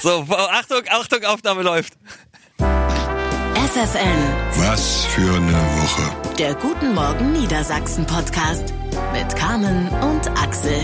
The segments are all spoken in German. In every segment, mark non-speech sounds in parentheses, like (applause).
So, Achtung, Achtung, Aufnahme läuft. FFN, Was für eine Woche. der Guten Morgen Niedersachsen Podcast mit Carmen und Axel.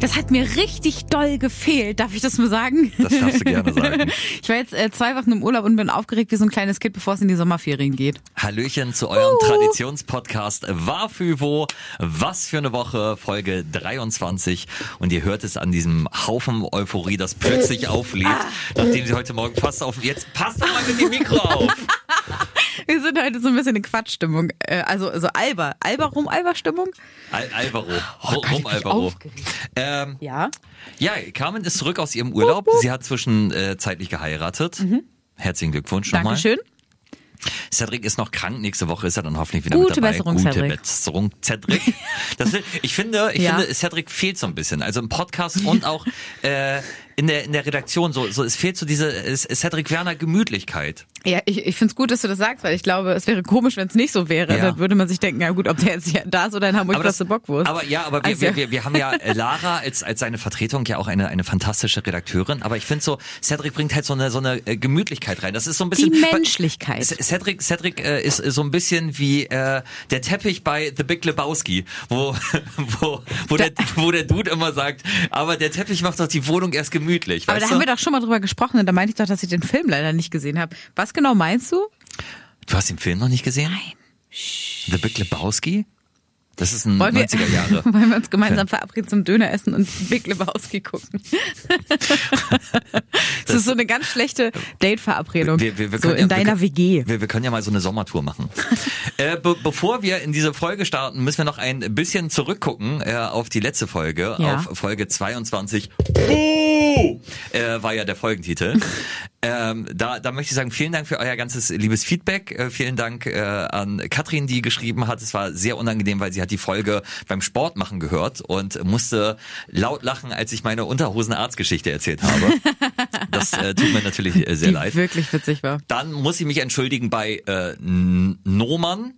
Das hat mir richtig doll gefehlt, darf ich das mal sagen? Das darfst du gerne sagen. (laughs) Ich war jetzt äh, zwei Wochen im Urlaub und bin aufgeregt wie so ein kleines Kind, bevor es in die Sommerferien geht. Hallöchen zu eurem Traditionspodcast Wafüvo. Was für eine Woche, Folge 23. Und ihr hört es an diesem Haufen Euphorie, das plötzlich auflebt, nachdem sie heute Morgen fast auf... Jetzt passt doch mal mit dem Mikro auf. (laughs) Wir sind heute so ein bisschen in Quatschstimmung. Äh, also so Alba. Alba rum Alba Stimmung? Al Alvaro. Oh Gott, ich Ähm, Ja. ja, Carmen ist zurück aus ihrem Urlaub. Sie hat zwischenzeitlich geheiratet. Herzlichen Glückwunsch nochmal. Dankeschön. Cedric ist noch krank. Nächste Woche ist er dann hoffentlich wieder Gute mit dabei. Besserung, Gute Cedric. Besserung, Cedric. (laughs) Das, ich finde, ich Ja. finde, Cedric fehlt so ein bisschen. Also im Podcast und auch äh, in der in der Redaktion. So, so es fehlt so diese es- Cedric Werner Gemütlichkeit. Ja, ich, ich finde es gut, dass du das sagst, weil ich glaube, es wäre komisch, wenn es nicht so wäre. Ja. Dann würde man sich denken, ja gut, ob der jetzt hier da ist oder in Hamburg das, was Bockwurst. aber ja, aber wir, Also- wir, wir, wir haben ja Lara als als seine Vertretung ja auch eine eine fantastische Redakteurin. Aber ich finde so Cedric bringt halt so eine so eine äh, Gemütlichkeit rein. Das ist so ein bisschen Die Menschlichkeit. Cedric Cedric äh, ist so ein bisschen wie äh, der Teppich bei The Big Lebowski, wo (laughs) wo wo der wo der Dude immer sagt, aber der Teppich macht doch die Wohnung erst gemütlich. Aber da du? haben wir doch schon mal drüber gesprochen und da meinte ich doch, dass ich den Film leider nicht gesehen habe. Was genau meinst du? du hast den Film noch nicht gesehen? Nein. The Big Lebowski? Das ist ein Wollen wir, 90er Jahre. (laughs) wollen wir uns gemeinsam verabreden zum Döner essen und Big Lebowski gucken? (laughs) das, ist so eine ganz schlechte Date-Verabredung. Wir, wir, wir so in ja, deiner wir, WG. Wir, wir können ja mal so eine Sommertour machen. (laughs) äh, be bevor wir in diese Folge starten, müssen wir noch ein bisschen zurückgucken äh, auf die letzte Folge, Ja. auf Folge 22. Buh! Äh, war ja der Folgentitel. Ähm, da, da möchte ich sagen, vielen Dank für euer ganzes liebes Feedback. Äh, vielen Dank äh, an Katrin, die geschrieben hat. Es war sehr unangenehm, weil sie hat die Folge beim Sport machen gehört und musste laut lachen, als ich meine Unterhosen-Arztgeschichte erzählt habe. (laughs) Das äh, tut mir natürlich äh, sehr Die leid. wirklich witzig war. Dann muss ich mich entschuldigen bei äh, Noman,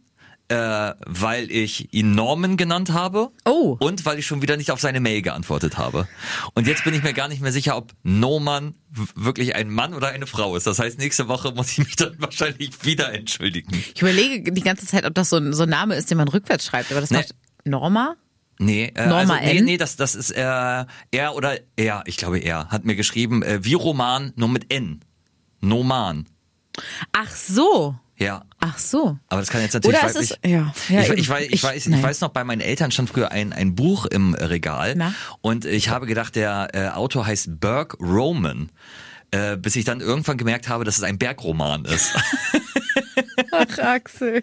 äh, weil ich ihn Norman genannt habe. Oh. Und weil ich schon wieder nicht auf seine Mail geantwortet habe. Und jetzt bin ich mir gar nicht mehr sicher, ob Noman w- wirklich ein Mann oder eine Frau ist. Das heißt, nächste Woche muss ich mich dann (laughs) wahrscheinlich wieder entschuldigen. Ich überlege die ganze Zeit, ob das so ein, so ein Name ist, den man rückwärts schreibt. Aber das Nee. macht Norma? Nee, äh, Norma also, nee, nee, das, das ist äh, er oder er, ich glaube er, hat mir geschrieben, äh, wie Roman, nur mit N. Noman. Ach so. Ja. Ach so. Aber das kann jetzt natürlich Oder ist- ja. Ja, ich, ich, weiß, ich, Ich- weiß, ich weiß noch, bei meinen Eltern stand früher ein, ein Buch im Regal Na? und ich habe gedacht, der äh, Autor heißt Burke Roman. Äh, bis ich dann irgendwann gemerkt habe, dass es ein Bergroman ist. (laughs) Ach, Axel.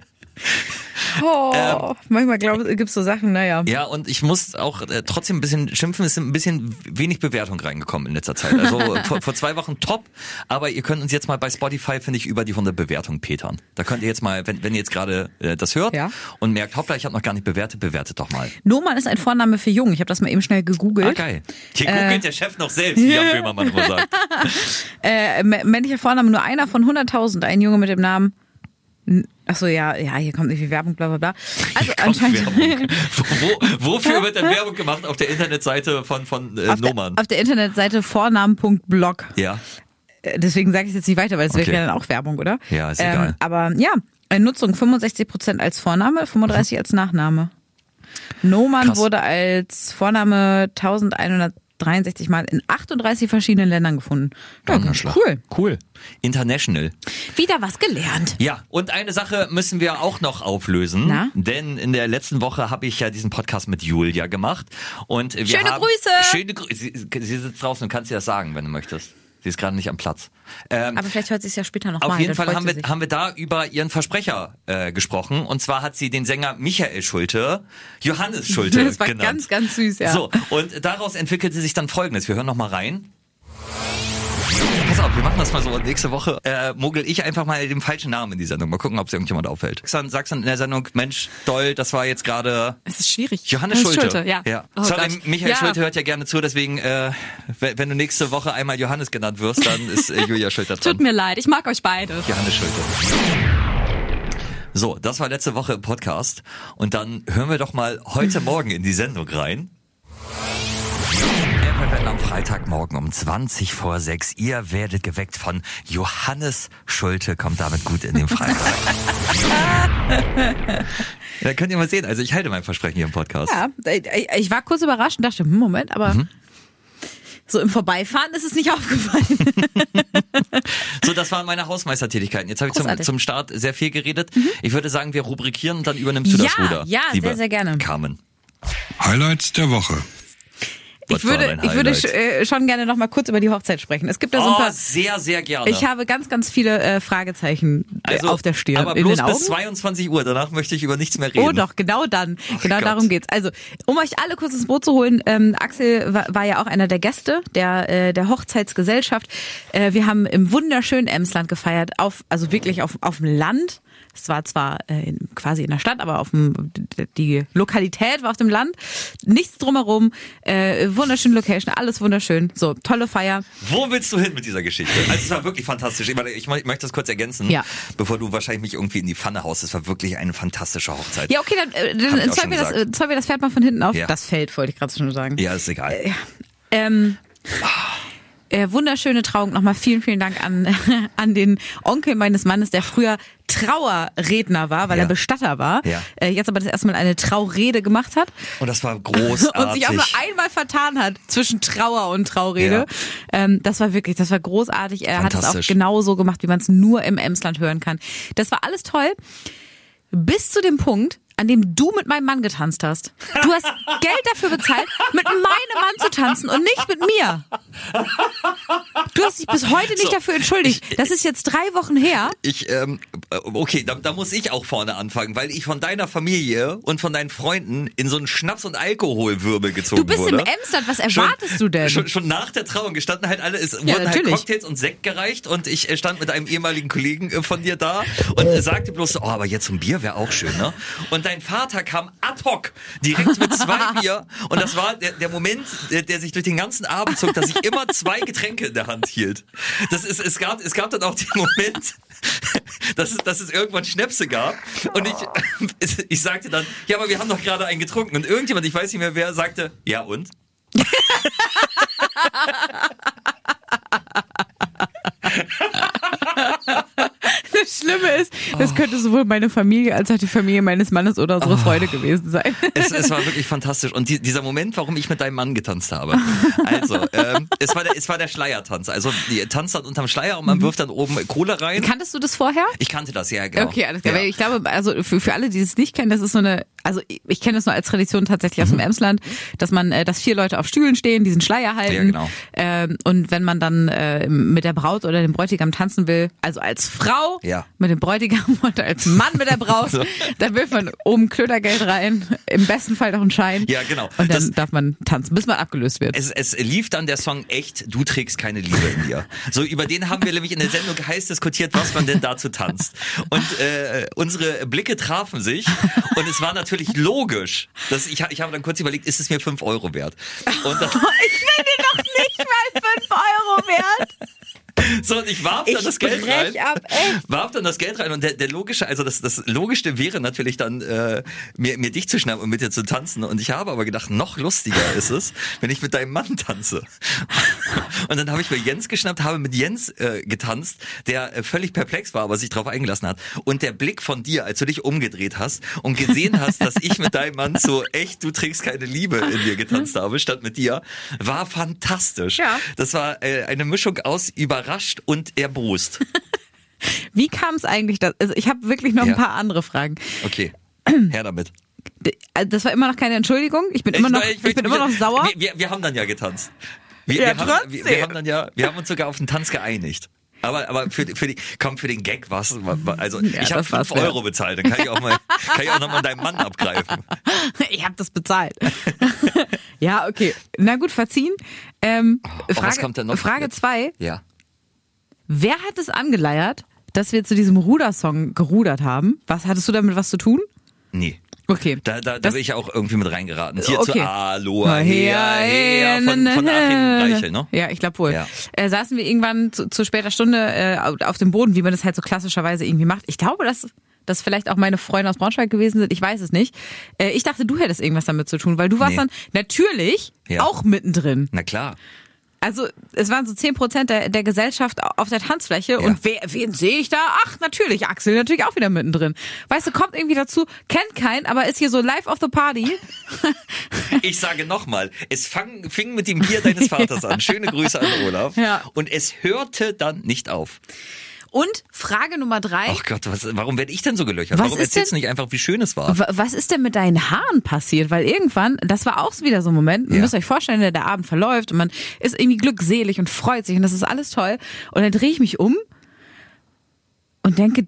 Oh, manchmal glaube ich, gibt's so Sachen, naja. ja, und ich muss auch äh, trotzdem ein bisschen schimpfen, es sind ein bisschen wenig Bewertung reingekommen in letzter Zeit. Also (laughs) vor, vor zwei Wochen top, aber ihr könnt uns jetzt mal bei Spotify, finde ich, über die 100 Bewertungen petern. Da könnt ihr jetzt mal, wenn, wenn ihr jetzt gerade äh, das hört Ja. und merkt, hoppla, ich habe noch gar nicht bewertet, bewertet doch mal. Noman ist ein Vorname für jung. Ich habe das mal eben schnell Ah, gegoogelt. geil. Hier googelt der Chef noch selbst, wie Jan (laughs) Böhmermann immer sagt. Äh, mä- männlicher Vorname nur einer von 100.000. Ein Junge mit dem Namen. Ach so, ja, ja, hier kommt nicht viel Werbung, bla bla bla. Also anscheinend. Wo, wofür wird denn (laughs) Werbung gemacht auf der Internetseite von, von äh, auf, der, auf der Internetseite vornamen.blog. Ja. Äh, Deswegen sage ich jetzt nicht weiter, weil es Okay. wäre ja dann auch Werbung, oder? Ähm, Ja, ist egal. Aber ja, Nutzung 65% als Vorname, 35 als Nachname. Noman Krass. wurde als Vorname 1163 Mal in 38 verschiedenen Ländern gefunden. Ja, cool. Cool. International. Wieder was gelernt. Ja, und eine Sache müssen wir auch noch auflösen. Na? Denn in der letzten Woche habe ich ja diesen Podcast mit Julia gemacht. Und wir Schöne haben, Grüße! Schöne Grüße! Sie, sie sitzt draußen und kannst dir das sagen, wenn du möchtest. Sie ist gerade nicht am Platz. Ähm, Aber vielleicht hört sie es ja später noch Auf mal, jeden Fall haben wir, sich. haben wir da über ihren Versprecher äh, gesprochen. Und zwar hat sie den Sänger Michael Schulte Johannes (laughs) Schulte Das war genannt. ganz, ganz süß, ja. So, und daraus entwickelte sich dann Folgendes. Wir hören noch mal rein. Pass auf, wir machen das mal so. Nächste Woche äh, mogel ich einfach mal den falschen Namen in die Sendung. Mal gucken, ob es irgendjemand auffällt. Sagst dann, sagst dann in der Sendung, Mensch, doll, das war jetzt gerade Es ist schwierig. Johannes Schulte. ja. Oh Sorry. Michael ja. Schulte hört ja gerne zu, deswegen, äh, wenn wenn du nächste Woche einmal Johannes genannt wirst, dann ist äh, Julia Schulte dran. Tut mir leid, ich mag euch beide. Johannes Schulte. So, das war letzte Woche im Podcast. Und dann hören wir doch mal heute Morgen in die Sendung rein. Wir werden am Freitagmorgen um 20 vor 6. Ihr werdet geweckt von Johannes Schulte. Kommt damit gut in den Freitag. (laughs) da könnt ihr mal sehen. Also ich halte mein Versprechen hier im Podcast. Ja, ich war kurz überrascht und dachte, hm, Moment, aber Mhm. so im Vorbeifahren ist es nicht (laughs) aufgefallen. (laughs) So, das waren meine Hausmeistertätigkeiten. Jetzt habe ich zum, zum Start sehr viel geredet. Ich würde sagen, wir rubrikieren und dann übernimmst du das Ja, Ruder. ja, liebe sehr, sehr gerne. Carmen. Highlights der Woche. Ich würde, ich würde äh, schon gerne noch mal kurz über die Hochzeit sprechen. Es gibt da so ein Oh, paar. sehr, sehr gerne. Ich habe ganz, ganz viele äh, Fragezeichen äh, also, auf der Stirn. Aber in bloß den Augen. bis 22 Uhr. Danach möchte ich über nichts mehr reden. Oh doch, genau dann. genau Gott. darum geht's. Also, um euch alle kurz ins Boot zu holen, ähm, Axel war, war ja auch einer der Gäste der, äh, der Hochzeitsgesellschaft. Äh, wir haben im wunderschönen Emsland gefeiert, auf, also wirklich auf, auf dem Land. Es war zwar äh, quasi in der Stadt, aber auf dem, die Lokalität war auf dem Land. Nichts drumherum, äh, wunderschöne Location, alles wunderschön. So, tolle Feier. Wo willst du hin mit dieser Geschichte? Also es war wirklich fantastisch. Ich, meine, ich, mö- ich möchte das kurz ergänzen, Ja. bevor du wahrscheinlich mich irgendwie in die Pfanne haust. Es war wirklich eine fantastische Hochzeit. Ja, okay, dann, äh, dann schon mir, das, äh, mir das Pferd mal von hinten auf. Ja. Das Feld, wollte ich gerade schon sagen. Ja, ist egal. Ähm, äh, wunderschöne Trauung. Nochmal vielen, vielen Dank an, (laughs) an den Onkel meines Mannes, der früher Trauerredner war, weil Ja. er Bestatter war. Ja. Äh, jetzt aber das erste Mal eine Traurede gemacht hat. Und das war (laughs) großartig. Und sich auch nur einmal vertan hat zwischen Trauer und Traurede. Ähm, das war wirklich, das war großartig. Er hat es auch genauso gemacht, wie man es nur im Emsland hören kann. Das war alles toll. Bis zu dem Punkt, an dem du mit meinem Mann getanzt hast. Du hast (laughs) Geld dafür bezahlt, mit meinem Mann zu tanzen und nicht mit mir. Du hast dich bis heute nicht So, dafür entschuldigt. ich- Das ist jetzt drei Wochen her. Ich, ähm, äh, okay, da, da muss ich auch vorne anfangen, weil ich von deiner Familie und von deinen Freunden in so einen Schnaps- und Alkoholwirbel gezogen Du bist wurde. im Emsland, was erwartest du denn? Schon, schon nach der Trauung gestanden halt alle, es wurden halt natürlich. Cocktails und Sekt gereicht und ich äh, stand mit einem ehemaligen Kollegen äh, von dir da und äh, sagte bloß, so, oh, aber jetzt ein Bier wäre auch schön, ne? Und dein Vater kam ad hoc direkt mit zwei (laughs) Bier und das war der, der Moment, der, der sich durch den ganzen Abend zog, dass ich immer zwei Getränke in der Hand hielt. Das ist, es gab, es gab dann auch den Moment, (laughs) dass es, dass es irgendwann Schnäpse gab und ich, (laughs) ich sagte dann, ja, aber wir haben doch gerade einen getrunken und irgendjemand, ich weiß nicht mehr wer, sagte, ja und? (laughs) Das Schlimme ist, das könnte sowohl meine Familie als auch die Familie meines Mannes oder unsere Freunde gewesen sein. Es, es war (laughs) wirklich fantastisch. Und die, dieser Moment, warum ich mit deinem Mann getanzt habe. Also, ähm, es, war der, es war der Schleiertanz. Also, die tanzt dann unterm Schleier und man wirft dann oben Kohle rein. Kanntest du das vorher? Ich kannte das, ja, genau. Okay, alles klar. Ja. Ich glaube, also für, für alle, die es nicht kennen, das ist so eine, also ich, kenne das nur als Tradition tatsächlich Mhm. aus dem Emsland, dass man, äh, dass vier Leute auf Stühlen stehen, diesen Schleier halten. Ja, genau. Ähm, und wenn man dann äh, mit der Braut oder dem Bräutigam tanzen will, also als Frau Ja. mit dem Bräutigam (laughs) und als Mann mit der Braut, (laughs) So. dann wirft man oben Klötergeld rein, im besten Fall noch einen Schein. Ja, genau. Und dann Das- darf man tanzen, bis man abgelöst wird. Es, es lief dann der Song echt, du trägst keine Liebe in dir. So, über den haben wir nämlich in der Sendung heiß diskutiert, was man denn dazu tanzt. Und äh, unsere Blicke trafen sich und es war natürlich logisch, dass ich, ich habe dann kurz überlegt, ist es mir fünf Euro wert? Und dann, (laughs) Ich bin dir doch nicht mal 5 Euro wert. (laughs) so, und ich warf dann Ich das Geld rein. ab, echt. warf dann das Geld rein und der, der logische, also das, das Logischste wäre natürlich dann, äh, mir, mir dich zu schnappen und mit dir zu tanzen. Und ich habe aber gedacht, noch lustiger ist es, wenn ich mit deinem Mann tanze. Und dann habe ich mir Jens geschnappt, habe mit Jens äh, getanzt, der äh, völlig perplex war, aber sich darauf eingelassen hat. Und der Blick von dir, als du dich umgedreht hast und gesehen hast, dass ich mit deinem Mann so echt, du trägst keine Liebe in dir getanzt habe, statt mit dir, war fantastisch. Ja. Das war äh, eine Mischung aus überrascht und erbost. (laughs) Wie kam es eigentlich, dass, also ich habe wirklich noch Ja. ein paar andere Fragen. Okay, (clears throat) her damit. Also Das war immer noch keine Entschuldigung. Ich bin immer noch, ich, bin immer noch sauer. Wir, wir, wir haben dann ja getanzt. Wir, Ja, wir, haben, wir, haben dann ja, wir haben uns sogar auf den Tanz geeinigt. Aber, aber für, für die, komm, für den Gag was, also Ja, ich habe das war's fünf wert. Euro bezahlt, dann kann ich auch mal, (laughs) kann ich auch noch mal deinen Mann abgreifen. (laughs) Ich habe das bezahlt. ja, okay. Na gut, verziehen. Ähm, Oh, was Frage, kommt denn noch Frage jetzt? zwei. Ja. Wer hat es angeleiert, dass wir zu diesem Rudersong gerudert haben? Was hattest du damit was zu tun? Nee. Okay. Da, da, da bin ich auch irgendwie mit reingeraten. Hier Okay. zu Aloha, her, her, von, von Achim Reichel, ne? Ja, ich glaube wohl. Ja. Äh, saßen wir irgendwann zu, zu später Stunde äh, auf- dem Boden, wie man das halt so klassischerweise irgendwie macht. Ich glaube, das, dass vielleicht auch meine Freunde aus Braunschweig gewesen sind. Ich weiß es nicht. Äh, ich dachte, du hättest irgendwas damit zu tun, weil du warst Nee. dann natürlich Ja. auch mittendrin. Na klar. Also es waren so 10 Prozent der, der Gesellschaft auf der Tanzfläche. Ja. Und wer, wen sehe ich da? Ach, natürlich, Axel, natürlich auch wieder mittendrin. Weißt du, kommt irgendwie dazu, kennt keinen, aber ist hier so live of the party. (laughs) Ich sage nochmal, es fang, fing mit dem Bier deines (laughs) Vaters an. Schöne Grüße an Olaf. Ja. Und es hörte dann nicht auf. Und Frage Nummer drei. Ach Gott, was, warum werde ich denn so gelöchert? Was warum erzählst du nicht einfach, wie schön es war? Wa- Was ist denn mit deinen Haaren passiert? Weil irgendwann, das war auch wieder so ein Moment, ihr Ja. müsst euch vorstellen, der, der Abend verläuft und man ist irgendwie glückselig und freut sich und das ist alles toll. Und dann drehe ich mich um und denke,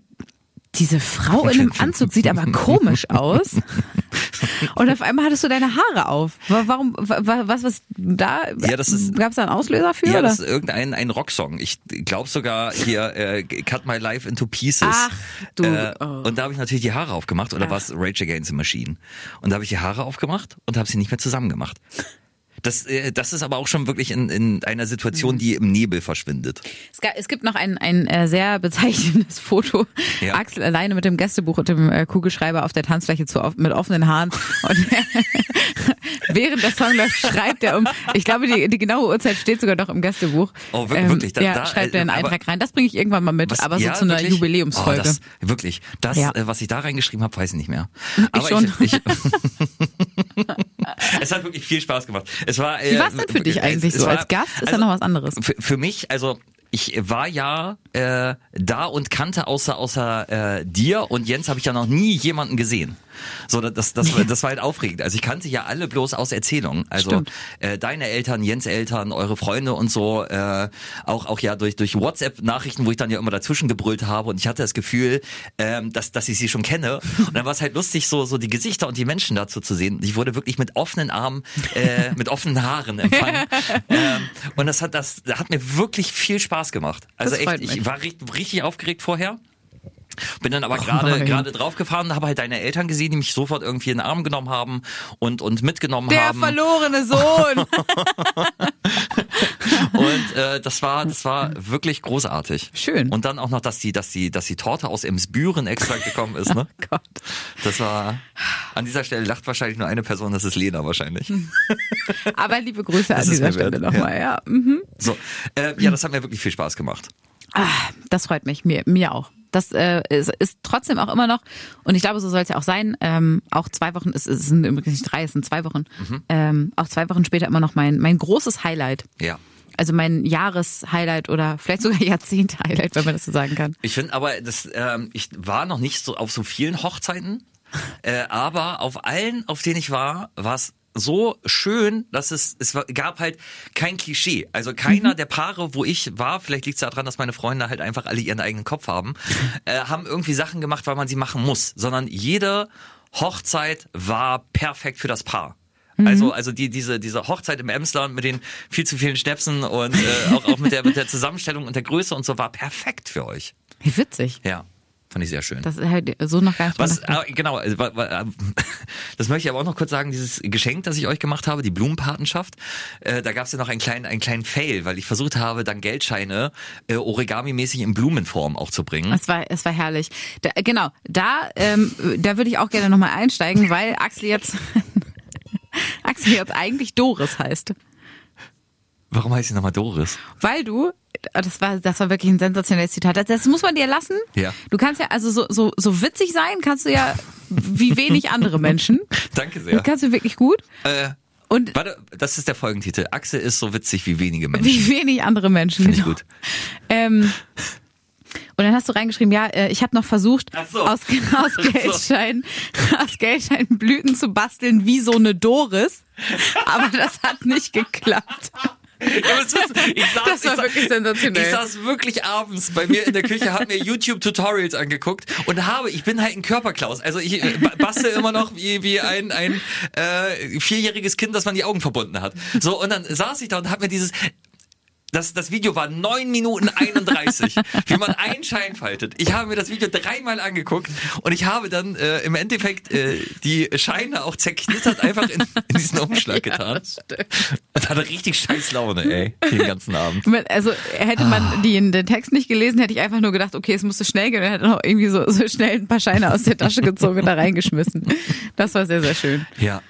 diese Frau in einem Anzug sieht aber (laughs) komisch aus. (laughs) Und auf einmal hattest du deine Haare auf. Wa- Warum, wa- wa- was, was da? Ja, das ist- Gab es da einen Auslöser für? Ja, oder? das ist irgendein ein Rocksong. Ich glaube sogar hier äh, Cut My Life into Pieces. Ach, du, Äh, oh. Und da habe ich natürlich die Haare aufgemacht. Oder war es Rage Against the Machine? Und da habe ich die Haare aufgemacht und habe sie nicht mehr zusammen gemacht. Das, äh, das ist aber auch schon wirklich in, in einer Mhm. Situation, die im Nebel verschwindet. Es, ga- es gibt noch ein, ein äh, sehr bezeichnendes (laughs) Foto. Ja. Axel alleine mit dem Gästebuch und dem äh, Kugelschreiber auf der Tanzfläche zu, off- mit offenen Haaren. Und (laughs) (laughs) während der Song läuft, schreibt er um. Ich glaube, die, die genaue Uhrzeit steht sogar noch im Gästebuch. Oh, wir- wirklich? Da- ja, da, schreibt er einen äh, aber- Eintrag rein. Das bringe ich irgendwann mal mit, Was- aber so ja, zu einer wirklich? Jubiläumsfolge. Oh, das, wirklich. Das, Ja. äh, was ich da reingeschrieben habe, weiß ich nicht mehr. Ich schon. Ich, ich, (laughs) es hat wirklich viel Spaß gemacht. Es war, äh, Wie war es denn für dich eigentlich es so? war- Als Gast ist ja also, noch was anderes. Für, für mich, also ich war ja äh, da und kannte außer außer äh, dir und Jens habe ich ja noch nie jemanden gesehen. So, das, das, (laughs) das, war halt aufregend. Also ich kannte ja alle bloß aus Erzählungen. Also äh, deine Eltern, Jens Eltern, eure Freunde und so, äh, auch auch ja durch durch WhatsApp-Nachrichten, wo ich dann ja immer dazwischen gebrüllt habe und ich hatte das Gefühl, ähm, dass dass ich sie schon kenne. Und dann war es halt lustig, so so die Gesichter und die Menschen dazu zu sehen. Ich wurde wirklich mit offenen Armen, äh, (laughs) mit offenen Haaren empfangen. (laughs) ähm, und das hat das hat mir wirklich viel Spaß gemacht. Also echt, ich war richtig, richtig aufgeregt vorher. Bin dann aber Oh gerade gerade draufgefahren, habe halt deine Eltern gesehen, die mich sofort irgendwie in den Arm genommen haben und und mitgenommen Der haben. verlorene (laughs) Sohn. Und äh, das war das war wirklich großartig. Schön. Und dann auch noch, dass die dass die dass die Torte aus Emsbüren extra gekommen ist, ne? (laughs) Oh Gott. Das war an dieser Stelle lacht wahrscheinlich nur eine Person, das ist Lena wahrscheinlich. Aber liebe Grüße (laughs) Das an dieser Stelle nochmal. Ja. Mhm. So, äh, ja, das hat mir wirklich viel Spaß gemacht. Ah, das freut mich, mir, mir auch. Das äh, ist, ist trotzdem auch immer noch, und ich glaube, so soll es ja auch sein, ähm, auch zwei Wochen, es, es sind übrigens nicht drei, es sind zwei Wochen, Mhm. ähm, auch zwei Wochen später immer noch mein, mein großes Highlight. Ja. Also mein Jahreshighlight oder vielleicht sogar (laughs) Jahrzehnt-Highlight, wenn man das so sagen kann. Ich finde aber, das, ähm, ich war noch nicht so auf so vielen Hochzeiten, äh, aber auf allen, auf denen ich war, war es so schön, dass es, es gab halt kein Klischee. Also keiner der Paare, wo ich war, vielleicht liegt es daran, dass meine Freunde halt einfach alle ihren eigenen Kopf haben, (laughs) äh, haben irgendwie Sachen gemacht, weil man sie machen muss, sondern jede Hochzeit war perfekt für das Paar. Also, also die, diese, diese Hochzeit im Emsland mit den viel zu vielen Schnäpsen und äh, auch, auch mit, der, mit der Zusammenstellung und der Größe und so war perfekt für euch. Wie witzig. Ja, fand ich sehr schön. Das ist halt so noch gar nicht Was, äh, genau, äh, wa- wa- äh, (laughs) das möchte ich aber auch noch kurz sagen, dieses Geschenk, das ich euch gemacht habe, die Blumenpatenschaft, äh, da gab es ja noch einen kleinen, einen kleinen Fail, weil ich versucht habe, dann Geldscheine äh, Origami-mäßig in Blumenform auch zu bringen. Es war, es war herrlich. Da, genau, da, ähm, da würde ich auch gerne nochmal einsteigen, weil Axel jetzt, (laughs) Axel jetzt eigentlich Doris heißt. Warum heißt sie nochmal Doris? Weil du, das war, das war wirklich ein sensationelles Zitat. Das, das muss man dir lassen. Ja. Du kannst ja, also so, so, so witzig sein kannst du ja wie wenig andere Menschen. (laughs) Danke Das sehr. kannst du wirklich gut. Äh, Und warte, das ist der Folgentitel. Axel ist so witzig wie wenige Menschen. wie wenig andere Menschen. Finde ich genau. gut. Ähm, und dann hast du reingeschrieben, ja, äh, ich habe noch versucht, so. aus, (laughs) aus, Geldscheinen, aus Geldscheinen Blüten zu basteln wie so eine Doris. Aber das hat nicht geklappt. Ich saß, Das war ich sa- wirklich sensationell. Ich saß wirklich abends bei mir in der Küche, habe mir YouTube-Tutorials angeguckt und habe, ich bin halt ein Körperklaus. Also ich äh, ba- bastel immer noch wie, wie ein, ein äh, vierjähriges Kind, das man die Augen verbunden hat. So, und dann saß ich da und habe mir dieses Das, das Video war 9 Minuten 31, (laughs) wie man einen Schein faltet. Ich habe mir das Video dreimal angeguckt und ich habe dann äh, im Endeffekt äh, die Scheine auch zerknittert einfach in, in diesen Umschlag (laughs) getan. und hatte richtig scheiß Laune, ey, den ganzen Abend. Also hätte man die, den Text nicht gelesen, hätte ich einfach nur gedacht, okay, es musste schnell gehen und hätte noch irgendwie so, so schnell ein paar Scheine aus der Tasche gezogen und da reingeschmissen. Das war sehr, sehr schön. Ja.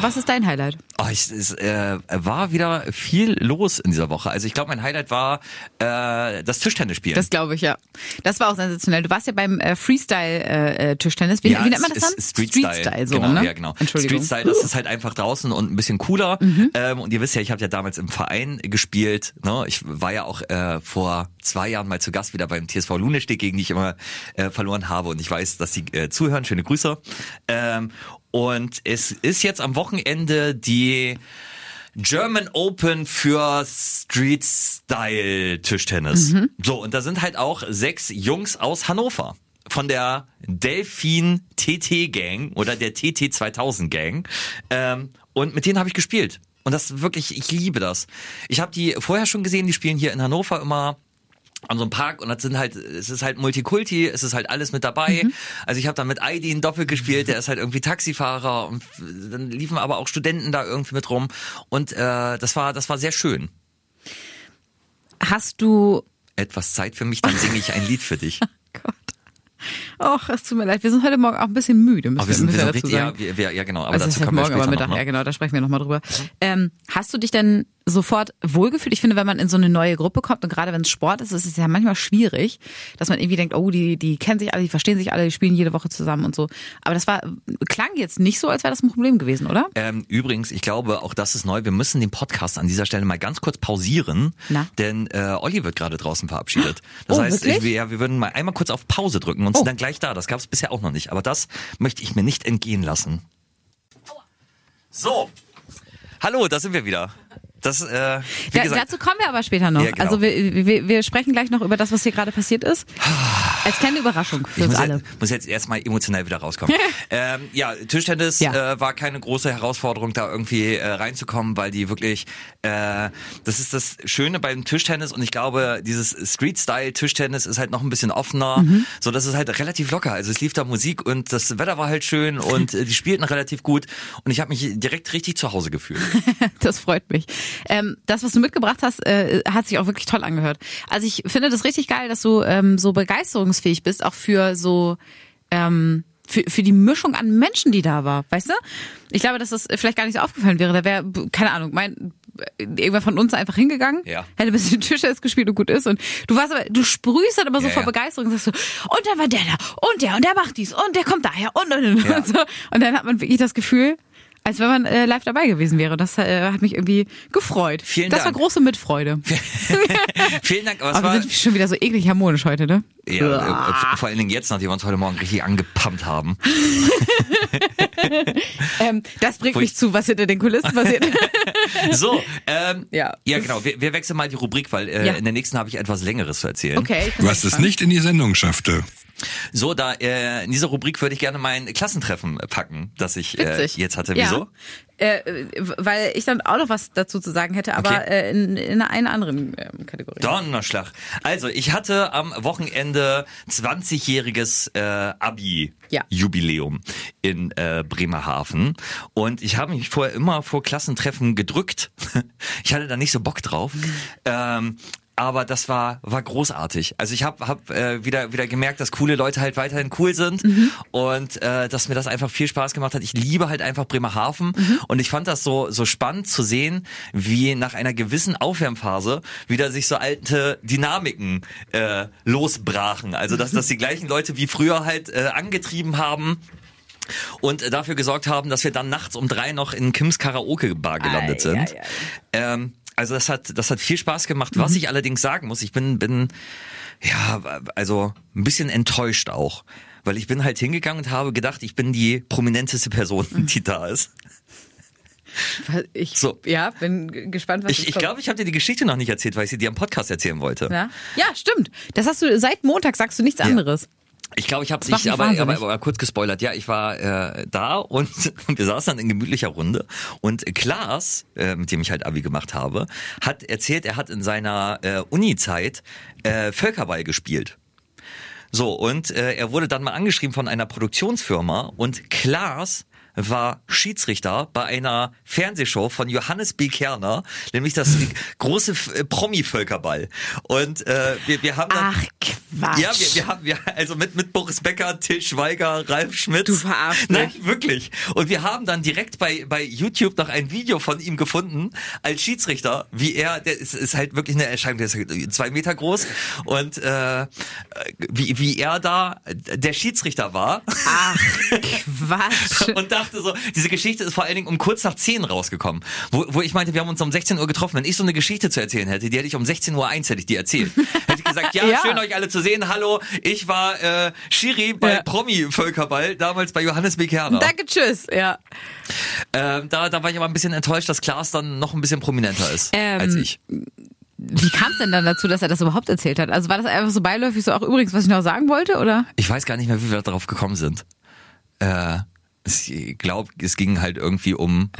Was ist dein Highlight? Oh, ich, es äh, war wieder viel los in dieser Woche. Also ich glaube, mein Highlight war äh, das Tischtennisspielen. Das glaube ich, ja. Das war auch sensationell. Du warst ja beim äh, Freestyle-Tischtennis. Äh, wie, ja, wie nennt man das dann? Street Style. Street Style so, genau, ne? ja, genau. Entschuldigung. Street Style, das ist halt einfach draußen und ein bisschen cooler. Mhm. Ähm, und ihr wisst ja, ich habe ja damals im Verein gespielt. Ne? Ich war ja auch äh, vor zwei Jahren mal zu Gast wieder beim TSV Lunestedt, gegen die ich immer äh, verloren habe. Und ich weiß, dass sie äh, zuhören. Schöne Grüße. Ähm, und es ist jetzt am Wochenende die German Open für Street Style Tischtennis. So, und da sind halt auch sechs Jungs aus Hannover von der Delfin TT Gang oder der TT 2000 Gang. Ähm, und mit denen habe ich gespielt. Und das wirklich, ich liebe das. Ich habe die vorher schon gesehen, die spielen hier in Hannover immer an so einem Park und das sind halt, es ist halt Multikulti, es ist halt alles mit dabei. Also ich habe da mit Aidin doppelt gespielt, der ist halt irgendwie Taxifahrer und dann liefen aber auch Studenten da irgendwie mit rum und äh, das war, das war sehr schön. Hast du Etwas Zeit für mich, dann (laughs) singe ich ein Lied für dich. Gott. Och, es tut mir leid. Wir sind heute Morgen auch ein bisschen müde, müssen Aber wir sind, wir müssen sind dazu richtig, ja, sagen. wir, wir, ja genau, aber also dazu ist kommen wir morgen, später aber noch. Mittag, ja Ne? genau, da sprechen wir nochmal drüber. Ähm, hast du dich denn sofort wohlgefühlt? Ich finde, wenn man in so eine neue Gruppe kommt und gerade wenn es Sport ist, ist es ja manchmal schwierig, dass man irgendwie denkt, oh, die, die kennen sich alle, die verstehen sich alle, die spielen jede Woche zusammen und so. Aber das war, klang jetzt nicht so, als wäre das ein Problem gewesen, oder? Ähm, übrigens, ich glaube, auch das ist neu. Wir müssen den Podcast an dieser Stelle mal ganz kurz pausieren, Na? denn äh, Olli wird gerade draußen verabschiedet. Das Oh, heißt, ich, wir, ja, wir würden mal einmal kurz auf Pause drücken und Oh. sind dann gleich da. Das gab es bisher auch noch nicht, aber das möchte ich mir nicht entgehen lassen. So, hallo, da sind wir wieder. Das, äh, wie Da, gesagt, dazu kommen wir aber später noch. Ja, genau. Also wir, wir, wir sprechen gleich noch über das, was hier gerade passiert ist. Als kleine Überraschung für ich uns muss, alle. jetzt, muss jetzt erstmal emotional wieder rauskommen. (laughs) ähm, ja, Tischtennis Ja. Äh, war keine große Herausforderung, da irgendwie äh, reinzukommen, weil die wirklich, äh, das ist das Schöne beim Tischtennis und ich glaube, dieses Street-Style-Tischtennis ist halt noch ein bisschen offener, Mhm. so dass es halt relativ locker. Also es lief da Musik und das Wetter war halt schön und äh, die spielten relativ gut und ich habe mich direkt richtig zu Hause gefühlt. (laughs) Das freut mich. Ähm, das, was du mitgebracht hast, äh, hat sich auch wirklich toll angehört. Also ich finde das richtig geil, dass du ähm, so begeisterungsfähig bist, auch für so ähm, für, für die Mischung an Menschen, die da war, weißt du? Ich glaube, dass das vielleicht gar nicht so aufgefallen wäre. Da wäre, keine Ahnung, mein irgendwer von uns einfach hingegangen, Ja. hätte ein bisschen (laughs) Tischtennis gespielt und gut ist. Und du warst aber, du sprühst dann immer so Ja, vor ja. Begeisterung und sagst so, und dann war der da, und der, und der macht dies, und der kommt daher, und, und, und, und so. Und dann hat man wirklich das Gefühl, als wenn man äh, live dabei gewesen wäre. Das äh, hat mich irgendwie gefreut. Vielen das Dank. war große Mitfreude. (laughs) Vielen Dank, aber es Aber war... wir sind schon wieder so eklig harmonisch heute, ne? Ja, äh, vor allen Dingen jetzt, nachdem wir uns heute Morgen richtig angepumpt haben. (laughs) Ähm, das bringt Wo mich ich- zu, was hinter den Kulissen passiert. (laughs) So, ähm, Ja. ja genau, wir, wir wechseln mal die Rubrik, weil äh, Ja. in der nächsten habe ich etwas Längeres zu erzählen. Okay. Was es nicht in die Sendung schaffte. So, da äh, in dieser Rubrik würde ich gerne mein Klassentreffen packen, das ich äh, jetzt hatte. Ja. Wieso? Äh, äh, weil ich dann auch noch was dazu zu sagen hätte, aber Okay. äh, in, in einer anderen ähm, Kategorie. Donnerschlag. Also, ich hatte am Wochenende 20-jähriges äh, Abi-Jubiläum in äh, Bremerhaven. Und ich habe mich vorher immer vor Klassentreffen gedrückt. (laughs) Ich hatte da nicht so Bock drauf. Ähm, aber das war war großartig. Also ich habe hab, äh, wieder wieder gemerkt, dass coole Leute halt weiterhin cool sind und äh, dass mir das einfach viel Spaß gemacht hat. Ich liebe halt einfach Bremerhaven und ich fand das so so spannend zu sehen, wie nach einer gewissen Aufwärmphase wieder sich so alte Dynamiken äh, losbrachen. Also dass dass die gleichen Leute wie früher halt äh, angetrieben haben und dafür gesorgt haben, dass wir dann nachts um drei noch in Kims Karaoke Bar gelandet Ei, sind. ei, ei. Ähm, also das hat das hat viel Spaß gemacht. Was ich allerdings sagen muss, ich bin bin ja also ein bisschen enttäuscht auch, weil ich bin halt hingegangen und habe gedacht, ich bin die prominenteste Person, die da ist. Ich So. ja, bin gespannt, was Ich jetzt ich glaube, ich habe dir die Geschichte noch nicht erzählt, weil ich sie dir am Podcast erzählen wollte. Ja? ja, stimmt. Das hast du seit Montag sagst du nichts anderes. Ich glaube, ich habe macht ich mich aber, aber, aber kurz gespoilert. Ja, ich war äh, da und (laughs) wir saßen dann in gemütlicher Runde und Klaas, äh, mit dem ich halt Abi gemacht habe, hat erzählt, er hat in seiner äh, Uni-Zeit äh, Völkerball gespielt. So, und äh, er wurde dann mal angeschrieben von einer Produktionsfirma und Klaas war Schiedsrichter bei einer Fernsehshow von Johannes B. Kerner, nämlich das (laughs) große äh, Promi-Völkerball. Und äh, wir, wir haben dann... Ach, Quatsch. Ja, wir, wir haben wir also mit mit Boris Becker, Till Schweiger, Ralf Schmitz. Du verarschst Nein, mich. wirklich. Und wir haben dann direkt bei bei YouTube noch ein Video von ihm gefunden als Schiedsrichter, wie er, der ist, ist halt wirklich eine Erscheinung, der ist zwei Meter groß und äh, wie wie er da der Schiedsrichter war. Ach, Quatsch. (laughs) Und dachte so, diese Geschichte ist vor allen Dingen um kurz nach 10 rausgekommen. Wo, wo ich meinte, wir haben uns um 16 Uhr getroffen. Wenn ich so eine Geschichte zu erzählen hätte, die hätte ich um 16 Uhr eins hätte ich die erzählt. hätte ich gesagt, ja, (laughs) Ja. schön euch alle zu sehen. Hallo, ich war äh, Schiri bei Ja. Promi-Völkerball, damals bei Johannes B. Kerner. Danke, tschüss. Ja. Ähm, da, da war ich aber ein bisschen enttäuscht, dass Klaas dann noch ein bisschen prominenter ist Ähm, als ich. Wie kam es denn dann dazu, dass er das überhaupt erzählt hat? Also war das einfach so beiläufig so auch übrigens, was ich noch sagen wollte, oder? Ich weiß gar nicht mehr, wie wir darauf gekommen sind. Äh, ich glaube, es ging halt irgendwie um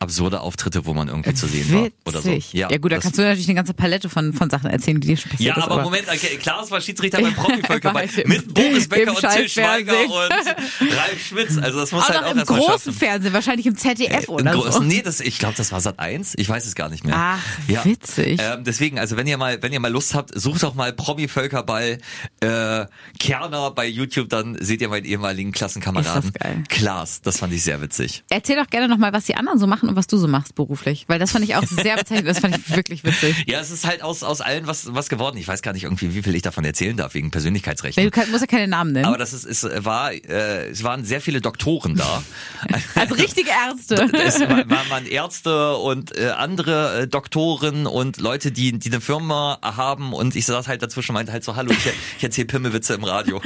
absurde Auftritte, wo man irgendwie zu sehen war oder so. Witzig. Ja, gut, da kannst du natürlich eine ganze Palette von, von Sachen erzählen, die dir schon passiert Ja, ist. aber Moment, okay, Klaas war Schiedsrichter beim Ja, (laughs) im- mit Boris Becker und Till Schweiger und Ralf Schmitz. Also das muss Auch halt auch im erst mal großen schaffen. Fernsehen, wahrscheinlich im ZDF Im oder so. Nee, das, ich glaube, das war Sat 1. Ich weiß es gar nicht mehr. Ach, witzig. Ähm, deswegen, also wenn ihr mal, wenn ihr mal Lust habt, sucht doch mal Promi-Völkerball äh, Kerner bei YouTube, dann seht ihr meinen ehemaligen Klassenkameraden. Ist das geil. Klaas, das fand ich sehr witzig. Erzähl doch gerne nochmal, was die anderen so machen und was du so machst beruflich. Weil das fand ich auch sehr (laughs) bezeichnend, das fand ich wirklich witzig. Ja, es ist halt aus, aus allen was, was geworden. Ich weiß gar nicht irgendwie, wie viel ich davon erzählen darf, wegen Persönlichkeitsrechten. Du kann, musst ja keine Namen nennen. Aber das ist, es war, äh, es waren sehr viele Doktoren da. (laughs) also richtige Ärzte. (laughs) es war- waren, waren Ärzte und äh, andere äh, Doktoren und Leute, die, die eine Firma haben und ich saß halt dazwischen und meinte halt so, hallo, ich, ich erzähle Pimmelwitze im Radio.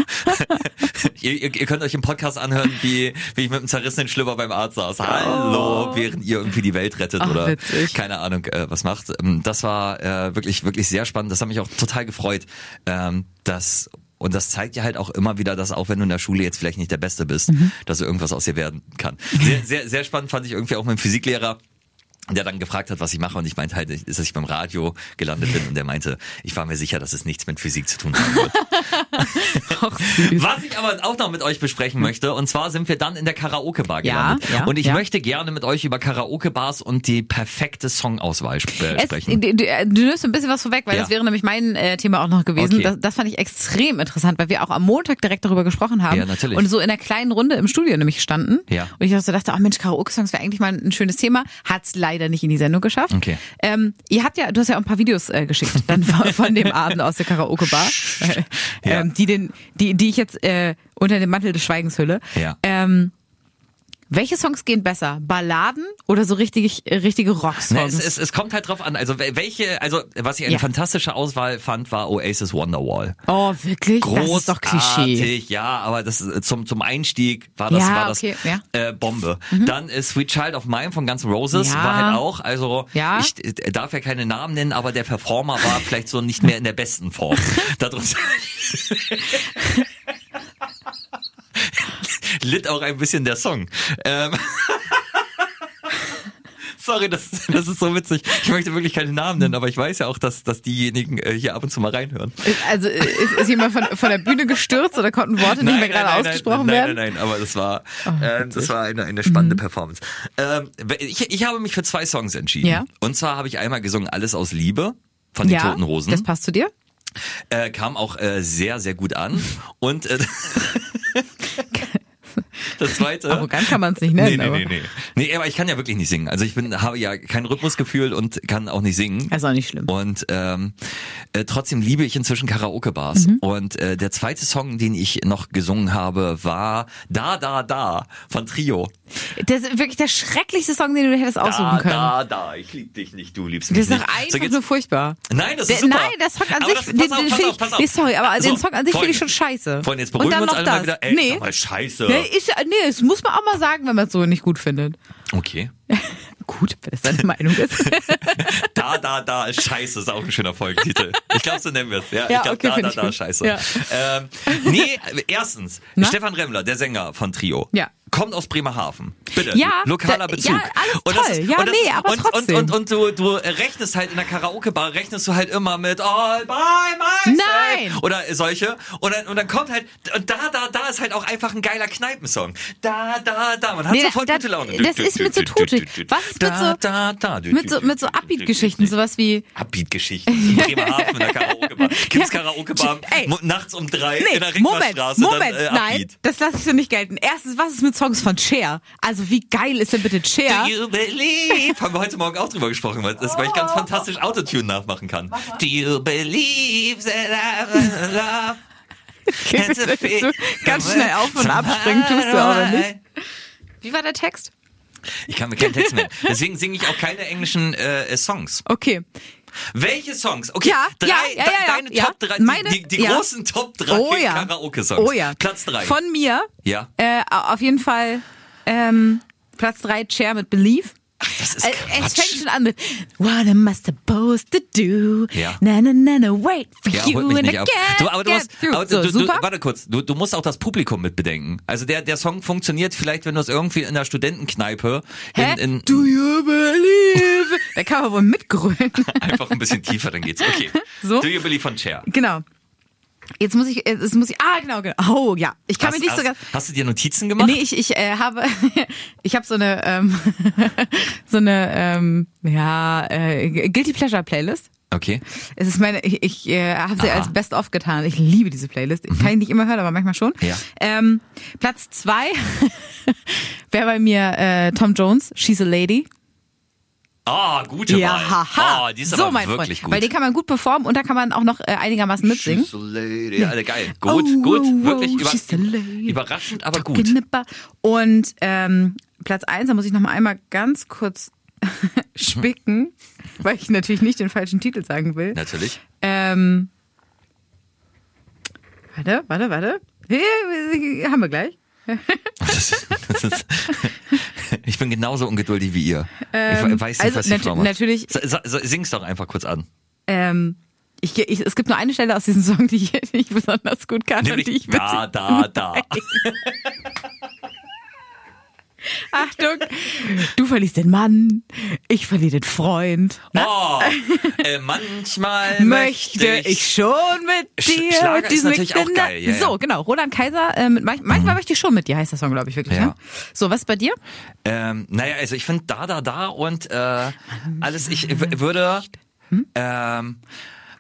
ihr, ihr, ihr könnt euch im Podcast anhören, wie, wie ich mit einem zerrissenen Schlüpper beim Arzt saß. Hallo, während ihr irgendwie die Welt rettet Ach, oder witzig. keine Ahnung äh, was macht. Ähm, Das war äh, wirklich, wirklich sehr spannend. Das hat mich auch total gefreut, ähm, dass und das zeigt ja halt auch immer wieder, dass auch wenn du in der Schule jetzt vielleicht nicht der Beste bist, Mhm. dass du irgendwas aus dir werden kann. (laughs) Sehr, sehr, sehr spannend fand ich irgendwie auch mein Physiklehrer, der dann gefragt hat, was ich mache und ich meinte halt, dass ich beim Radio gelandet bin und der meinte, ich war mir sicher, dass es nichts mit Physik zu tun haben wird. (laughs) Was ich aber auch noch mit euch besprechen möchte, und zwar sind wir dann in der Karaoke-Bar Ja, gelandet. ja, und ich ja. möchte gerne mit euch über Karaoke-Bars und die perfekte Songauswahl sp äh, Es, sprechen. du, du nimmst ein bisschen was vorweg, weil Ja. das wäre nämlich mein äh, Thema auch noch gewesen. Okay. Das, das fand ich extrem interessant, weil wir auch am Montag direkt darüber gesprochen haben. Ja, natürlich. Und so in einer kleinen Runde im Studio nämlich standen. Ja. Und ich dachte, ach Mensch, Karaoke-Songs wäre eigentlich mal ein schönes Thema. Hat's leider nicht in die Sendung geschafft. Okay. Ähm, ihr habt ja, du hast ja auch ein paar Videos äh, geschickt dann (laughs) von, von dem Abend aus der Karaoke-Bar, (laughs) äh, Ja. ähm, die, den, die, die ich jetzt äh, unter dem Mantel des Schweigens hülle. Ja. Ähm, welche Songs gehen besser? Balladen oder so richtig, äh, richtige Ne, Rocksongs? es, es, es kommt halt drauf an. Also wel- welche, also was ich eine Ja. fantastische Auswahl fand, war Oasis Wonderwall. Oh, wirklich? Großartig, das ist doch Klischee. ja, aber das ist- zum zum Einstieg war das Ja, war das okay, ja. Mhm. äh, Bombe. Dann ist Sweet Child of Mine von Guns N' Roses war halt auch, also Ja. ich äh, darf ja keine Namen nennen, aber der Performer war (laughs) vielleicht so nicht mehr in der besten Form. (laughs) Darunter (laughs) litt auch ein bisschen der Song. Ähm, (laughs) Sorry, das, das ist so witzig. Ich möchte wirklich keine Namen nennen, aber ich weiß ja auch, dass, dass diejenigen äh, hier ab und zu mal reinhören. Also äh, ist, ist jemand von, von der Bühne gestürzt oder konnten Worte nicht mehr gerade ausgesprochen nein, werden? Nein, nein, nein, aber das war, äh, das war eine, eine spannende Performance. Ähm, ich, ich habe mich für zwei Songs entschieden. Ja. Und zwar habe ich einmal gesungen Alles aus Liebe von den Ja, Toten Rosen. das passt zu dir? Äh, kam auch äh, sehr, sehr gut an. Und äh, (laughs) das zweite. Arrogant kann man es nicht nennen. Nee, nee, nee, nee. Nee, aber ich kann ja wirklich nicht singen. Also ich bin, habe ja kein Rhythmusgefühl und kann auch nicht singen. Das ist auch nicht schlimm. Und ähm, äh, trotzdem liebe ich inzwischen Karaoke-Bars. Mhm. Und äh, der zweite Song, den ich noch gesungen habe, war Da, Da, Da von Trio. Das ist wirklich der schrecklichste Song, den du hättest aussuchen Da, können. da, da, ich lieb dich nicht, du liebst mich Das ist doch nicht. einfach So nur furchtbar. Nein, das ist super. nein, der Song an Aber sich, das, den, auf, den pass find auf, pass ich, auf. nee, sorry, aber So, den Song an sich finde ich schon scheiße. Freunde, jetzt dann wir uns noch alle mal das. wieder. Ey, nee. mal scheiße. Nee, ist, nee, das muss man auch mal sagen, wenn man es so nicht gut findet. Okay. (laughs) Gut, wenn das deine Meinung ist. (laughs) Da, da, da scheiße, ist auch ein schöner Folgentitel. Ich glaube, so nennen wir es. Ja, Ja, ich glaube, okay, da, da, da scheiße. Ja. Ähm, nee, erstens, Na? Stefan Remmler, der Sänger von Trio, Ja. Kommt aus Bremerhaven. Bitte, Ja, lokaler Bezug. ja, alles Und toll. ist- Ja, und nee, ist- aber und, trotzdem. Und, und, und du, du rechnest halt in der Karaoke-Bar, rechnest du halt immer mit All by myself. Nein. Oder solche. Und dann, und dann kommt halt, und da, da, da ist halt auch einfach ein geiler Kneipensong. Da, da, da. Man hat Nee, sofort da- gute Laune. das ist mit so tutig. Was ist mit so- da, da. mit so, mit so Upbeat-Geschichten, sowas wie, Upbeat-Geschichten. Bremerhaven in der Karaoke-Bar. (laughs) Gibt's Ja. Karaoke-Bar nachts um drei Nee, in der Moment, Ringmannstraße? Moment, dann, äh, nein, das lasse ich so nicht gelten. Erstens, was ist mit Songs von Cher? Also wie geil ist denn bitte Cher? Do you believe? Haben wir heute Morgen auch drüber gesprochen, weil, das, weil ich ganz fantastisch Autotune nachmachen kann. Do you believe that I will love? Kannst du ganz schnell auf und abspringen, tust du aber nicht. Wie war der Text? Ich kann mir keinen Text mehr. Deswegen singe ich auch keine englischen äh, Songs. Okay. Welche Songs? Okay, Ja, drei, ja, ja, ja, deine Ja, Top 3, meine- die, die ja. großen Top 3 Oh ja. Karaoke-Songs. Oh ja. Platz 3. Von mir. Ja. Äh, auf jeden Fall ähm, Platz 3 Cher mit Believe. Das ist Äh, Quatsch. es fängt schon an mit What am I supposed to do? Ja. Na na na na wait for Ja, you and I Du, aber du musst, aber so, du, du, warte kurz, du, du musst auch das Publikum mit bedenken. Also der, der Song funktioniert vielleicht, wenn du es irgendwie in der Studentenkneipe Hä? in, in Do you believe? Da kann man wohl mitgrölen. (laughs) einfach ein bisschen tiefer, dann geht's. Okay. So? Do you believe von Cher? genau. Jetzt muss ich, jetzt muss ich, ah genau, genau. Oh ja, ich kann Hast, mich nicht so hast, ganz. hast du dir Notizen gemacht? Nee, ich, ich äh, habe, (laughs) ich habe so eine, ähm, (laughs) so eine, ähm, ja, äh, Guilty Pleasure Playlist. Okay. Es ist meine, ich, ich äh, habe sie Aha. als Best of getan. Ich liebe diese Playlist. Kann ich nicht immer hören, aber manchmal schon. Ja. Ähm, Platz zwei (laughs) wäre bei mir äh, Tom Jones, She's a Lady. Ah, gute Ja, Wahl. haha. Oh, die ist so, aber mein wirklich Freund. gut. Weil den kann man gut performen und da kann man auch noch äh, einigermaßen mitsingen. She's a lady. Ja, alle geil. Gut, Oh, gut. oh, wirklich oh, über, überraschend, aber gut. Und ähm, Platz eins, da muss ich noch mal einmal ganz kurz (laughs) spicken, weil ich natürlich nicht den falschen Titel sagen will. Natürlich. Ähm, warte, warte, warte. Hey, haben wir gleich. Das das ist, (laughs) (laughs) ich bin genauso ungeduldig wie ihr. ich weiß nicht, also was die Frau macht. natürlich- sa- Sing's doch einfach kurz an. Ähm, ich, ich, es gibt nur eine Stelle aus diesem Song, die ich nicht besonders gut kann und die Nämlich ich witzig da, da, da. (laughs) (laughs) Achtung, du verlierst den Mann, ich verliere den Freund. Oh, äh, manchmal (laughs) Möchte ich schon mit dir, Schlager mit ist natürlich auch geil, ja. So, genau. Roland Kaiser, äh, mit, manch- manchmal möchte ich schon mit dir, heißt der Song, glaube ich, wirklich. Ja. Ne? So, was bei dir? Ähm, naja, also ich finde da, da, da und äh, alles, ich würde, ähm,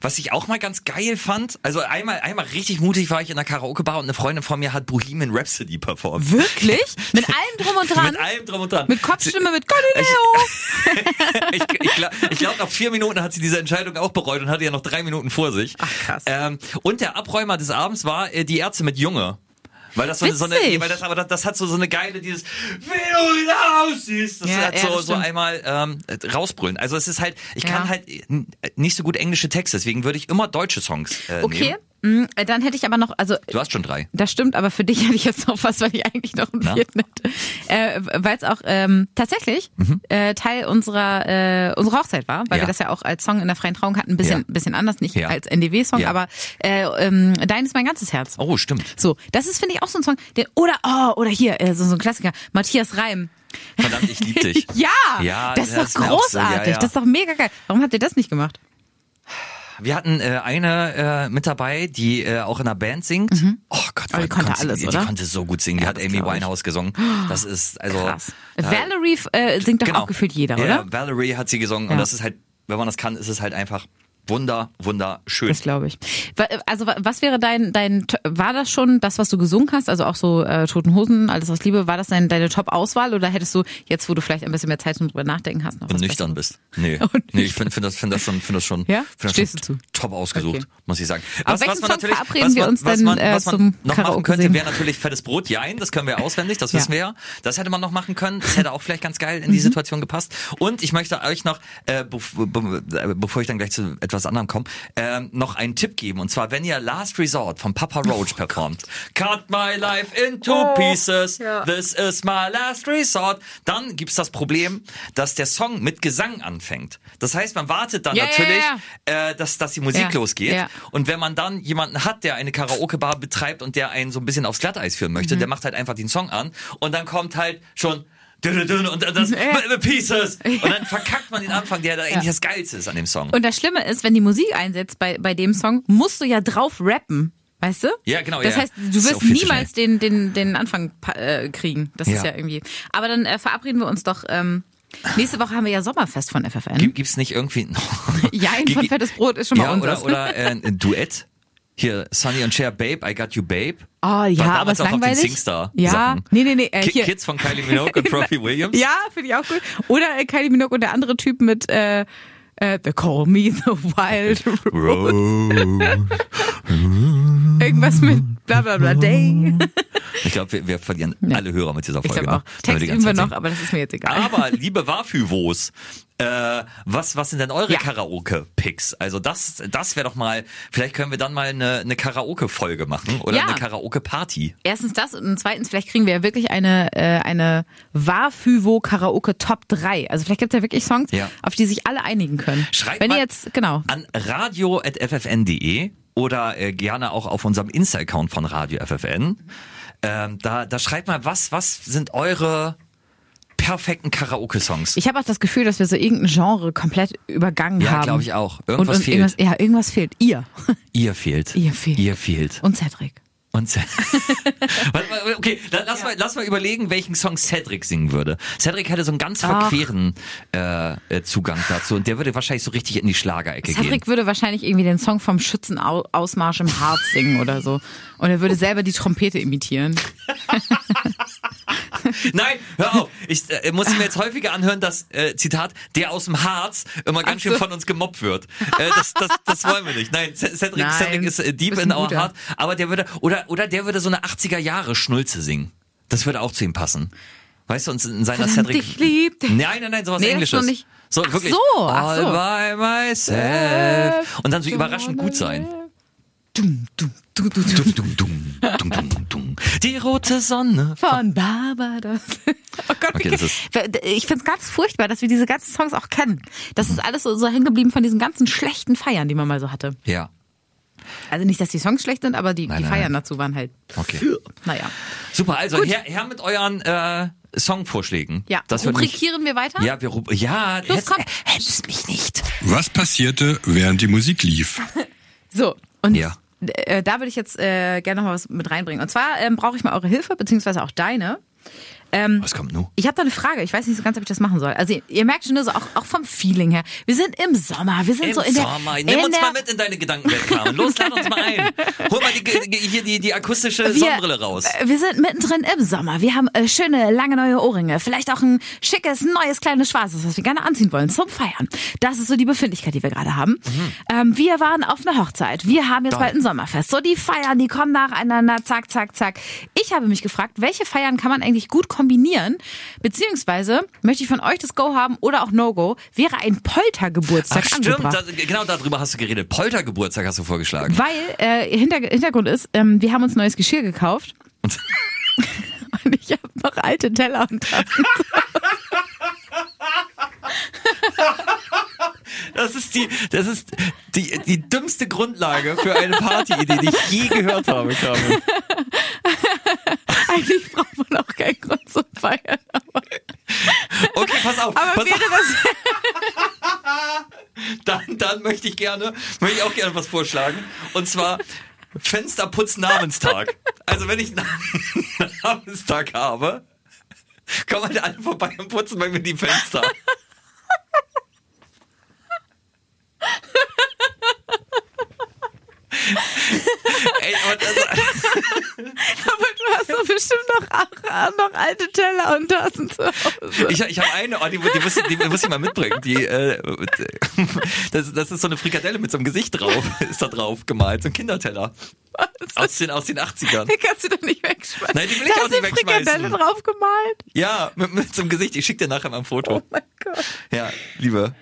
was ich auch mal ganz geil fand, also einmal, einmal richtig mutig war ich in der Karaoke-Bar und eine Freundin von mir hat Bohemian Rhapsody performt. Wirklich? Mit allem drum und dran? (laughs) Mit allem drum und dran. Mit Kopfstimme, mit Galileo. (laughs) ich ich glaube, ich glaub, nach vier Minuten hat sie diese Entscheidung auch bereut und hatte ja noch drei Minuten vor sich. Ach, krass. Ähm, und der Abräumer des Abends war äh, die Ärzte mit Junge. Weil das so eine, so eine weil das aber das, das hat so so eine geile dieses wie du wieder aussiehst das Ja, hat ja, so das so einmal ähm, rausbrüllen also es ist halt ich kann Ja. halt n- nicht so gut englische Texte deswegen würde ich immer deutsche Songs äh, Okay, nehmen. mm, dann hätte ich aber noch, also du hast schon drei Das stimmt, aber für dich hätte ich jetzt noch was, weil ich eigentlich noch einen vierten hätte. Äh, weil es auch ähm, tatsächlich äh, Teil unserer äh, unserer Hochzeit war, weil Mhm. Ja. wir das ja auch als Song in der freien Trauung hatten, ein bisschen, Ja. bisschen anders, nicht Ja. als NDW-Song, aber äh, ähm, Dein ist mein ganzes Herz. oh stimmt So, das ist, finde ich, auch so ein Song, den, oder, oh, oder hier, äh, so, so ein Klassiker, Matthias Reim. verdammt ich lieb dich (laughs) Ja, Ja, das ist doch so, großartig, ja. das ist doch mega geil. Warum habt ihr das nicht gemacht? Wir hatten äh, eine äh, mit dabei, die äh, auch in einer Band singt. Oh Gott, die konnte alles, die, oder? Die konnte so gut singen. Die Ja, hat das Amy. Winehouse gesungen. Das ist also Krass. da- Valerie äh, singt doch genau. auch gefühlt jeder, ja, oder? Valerie hat sie gesungen Ja. und das ist halt, wenn man das kann, ist es halt einfach wunder, wunderschön. Das glaube ich. Wa- Also wa- was wäre dein, dein, war das schon das, was du gesungen hast? Also auch so äh, Toten Hosen, alles was Liebe, war das dein, deine Top-Auswahl oder hättest du jetzt, wo du vielleicht ein bisschen mehr Zeit zum drüber nachdenken hast, noch Wenn was du nüchtern bist. Nee. Und (laughs) nee ich finde find das, find das schon, find das schon, Ja? find das schon top ausgesucht, Okay. muss ich sagen. Auf welchen Song verabreden wir uns was denn, man, äh, was man zum noch machen Karaoke könnte, singen? wäre natürlich fettes Brot, Jein, das können wir auswendig, das Ja. wissen wir ja. Das hätte man noch machen können, das hätte auch (laughs) vielleicht ganz geil in Mhm. die Situation gepasst. Und ich möchte euch noch, äh, bev- be- be- bevor ich dann gleich zu etwas etwas anderem kommen, ähm, noch einen Tipp geben. Und zwar, wenn ihr Last Resort von Papa Roach performt, Cut my life into Oh, pieces, ja. this is my last resort, dann gibt's das Problem, dass der Song mit Gesang anfängt. Das heißt, man wartet dann ja, natürlich, ja, Äh, dass, dass die Musik Ja, losgeht. Und wenn man dann jemanden hat, der eine Karaoke-Bar betreibt und der einen so ein bisschen aufs Glatteis führen Mhm. möchte, der macht halt einfach den Song an und dann kommt halt schon und das (laughs) Ja. Pieces und dann verkackt man den Anfang, der da eigentlich das Geilste ist an dem Song. Und das Schlimme ist, wenn die Musik einsetzt bei, bei dem Song, musst du ja drauf rappen. Weißt du? Ja, genau, Das ja. heißt, du wirst niemals den, den, den Anfang äh, kriegen. Das ist Ja. ja irgendwie. Aber dann äh, verabreden wir uns doch. Ähm, nächste Woche haben wir ja Sommerfest von FFN. Gibt, gibt's nicht irgendwie Jein Gi- von fettes Brot ist schon mal ja, unseres. oder, oder äh, ein Duett? (laughs) Hier, Sonny und Cher, Babe, I Got You, Babe. Oh War ja, aber damals ist auch auf den langweilig. Singstar ja, Sachen. nee, nee, nee. Äh, Ki-. Kids von Kylie Minogue und (laughs) Robbie Williams. Ja, finde ich auch gut. Oder äh, Kylie Minogue und der andere Typ mit äh, äh, They Call Me the Wild (laughs) Rose. Irgendwas mit bla bla bla Day. (laughs) Ich glaube, wir, wir verlieren alle Hörer mit dieser Ich Folge. auch. ne? Wenn Text die üben wir noch, aber das ist mir jetzt egal. Aber liebe Wafüvos, äh, was, was sind denn eure Ja. Karaoke-Picks? Also das, das wäre doch mal, vielleicht können wir dann mal eine, eine Karaoke-Folge machen oder Ja. eine Karaoke-Party. Erstens das und zweitens, vielleicht kriegen wir ja wirklich eine, äh, eine Wafüvo Karaoke Top 3. Also vielleicht gibt es ja wirklich Songs, Ja. auf die sich alle einigen können. Schreibt Wenn mal ihr jetzt, genau. an radio.ffn.de oder äh, gerne auch auf unserem Insta-Account von Radio FFN. Ähm, da, da schreibt mal, was, was sind eure perfekten Karaoke-Songs? Ich habe auch das Gefühl, dass wir so irgendein Genre komplett übergangen Ja, haben. glaube ich auch. Und, Irgendwas und fehlt. Irgendwas, ja, irgendwas fehlt. Ihr. (laughs) Ihr fehlt. Ihr fehlt. Ihr fehlt. Und Cedric. Und Ce- (laughs) Warte mal, okay, lass, mal, lass mal überlegen, welchen Song Cedric singen würde. Cedric hätte so einen ganz verqueren äh, äh, Zugang dazu und der würde wahrscheinlich so richtig in die Schlagerecke gehen. Cedric würde wahrscheinlich irgendwie den Song vom Schützenausmarsch im Harz singen oder so. Und er würde selber die Trompete imitieren. (laughs) (laughs) Nein, hör auf. Ich äh, muss mir jetzt häufiger anhören, dass, äh, Zitat, der aus dem Harz immer ganz Ach schön so. von uns gemobbt wird. Äh, das, das, das wollen wir nicht. Nein, Cedric, Nein, Cedric ist äh, deep in our guter. heart. Aber der würde, oder, oder der würde so eine 80er Jahre Schnulze singen. Das würde auch zu ihm passen. Weißt du, und in seiner Verdammt, Cedric. dich liebt. Nein, nein, nein, sowas Nee, Englisches. So, Ach wirklich. so, All so. by myself. Und dann so überraschend gut sein. Dum, dum, dum, dum, dum. Dum, dum, dum, dum, dum. Die rote Sonne. Von Barbados. (laughs) Oh Gott, Okay, ich finde es ganz furchtbar, dass wir diese ganzen Songs auch kennen. Das ist alles so, so hängen geblieben von diesen ganzen schlechten Feiern, die man mal so hatte. Ja, Also nicht, dass die Songs schlecht sind, aber die, Nein, die nein, Feiern nein. dazu waren halt. okay. Naja. Super, also Gut. her, her mit euren äh, Songvorschlägen. Ja, das rubrikieren wir weiter? Ja, wir ja, Los, komm. hätt es mich nicht. Was passierte, während die Musik lief? (laughs) So, und Ja. Äh, da würde ich jetzt äh, gerne noch mal was mit reinbringen. Und zwar ähm, brauche ich mal eure Hilfe, beziehungsweise auch deine. Ähm, Was kommt nun? Ich habe da eine Frage. Ich weiß nicht so ganz, ob ich das machen soll. Also ihr, ihr merkt schon, so auch, auch vom Feeling her. Wir sind im Sommer. Wir sind Im so in der. Sommer. Nimm uns der, mal mit in deine Gedankenwelt, Carmen. Los, lad uns mal ein. Hol mal die, die, hier die, die akustische Sonnenbrille raus. äh, Wir sind mittendrin im Sommer. Wir haben äh, schöne, lange neue Ohrringe. Vielleicht auch ein schickes, neues, kleines Schwarzes, was wir gerne anziehen wollen zum Feiern. Das ist so die Befindlichkeit, die wir gerade haben. Ähm, wir waren auf einer Hochzeit. Wir haben jetzt Mhm. Toll. bald ein Sommerfest. So, die Feiern, die kommen nacheinander. Zack, zack, zack. Ich habe mich gefragt, welche Feiern kann man eigentlich gut kombinieren? Beziehungsweise möchte ich von euch das Go haben oder auch No-Go. Wäre ein Poltergeburtstag Ach stimmt, angebracht. da, genau darüber hast du geredet. Poltergeburtstag hast du vorgeschlagen. Weil äh, Hinter Hintergrund ist, ähm, wir haben uns neues Geschirr gekauft. Und- (laughs) Und ich habe noch alte Teller und Tassen. (laughs) Das ist die, das ist die, die dümmste Grundlage für eine Partyidee, die ich je gehört habe, Carmen. (laughs) Eigentlich braucht man auch keinen Grund zu feiern. Aber, Okay, pass auf. aber pass wäre auf. das. (laughs) Dann, dann möchte ich gerne, möchte ich auch gerne was vorschlagen. Und zwar Fensterputz Namenstag. Also wenn ich einen (laughs) Namenstag habe, kommen halt alle vorbei und putzen bei mir die Fenster. Ey, aber das, Aber du hast doch bestimmt noch, auch, noch alte Teller und Tassen zu Hause. ich, ich habe eine, oh, die, die, muss, die muss ich mal mitbringen. Die, äh, das, das ist so eine Frikadelle mit so einem Gesicht drauf, (laughs) ist da drauf gemalt, so ein Kinderteller. Aus den, aus den 80ern. Die kannst du doch nicht wegschmeißen. Nein, die will ich da auch hast nicht du Frikadelle wegschmeißen. drauf gemalt. Ja, mit, mit so einem Gesicht. Ich schick dir nachher mal ein Foto. Oh mein Gott. Ja, liebe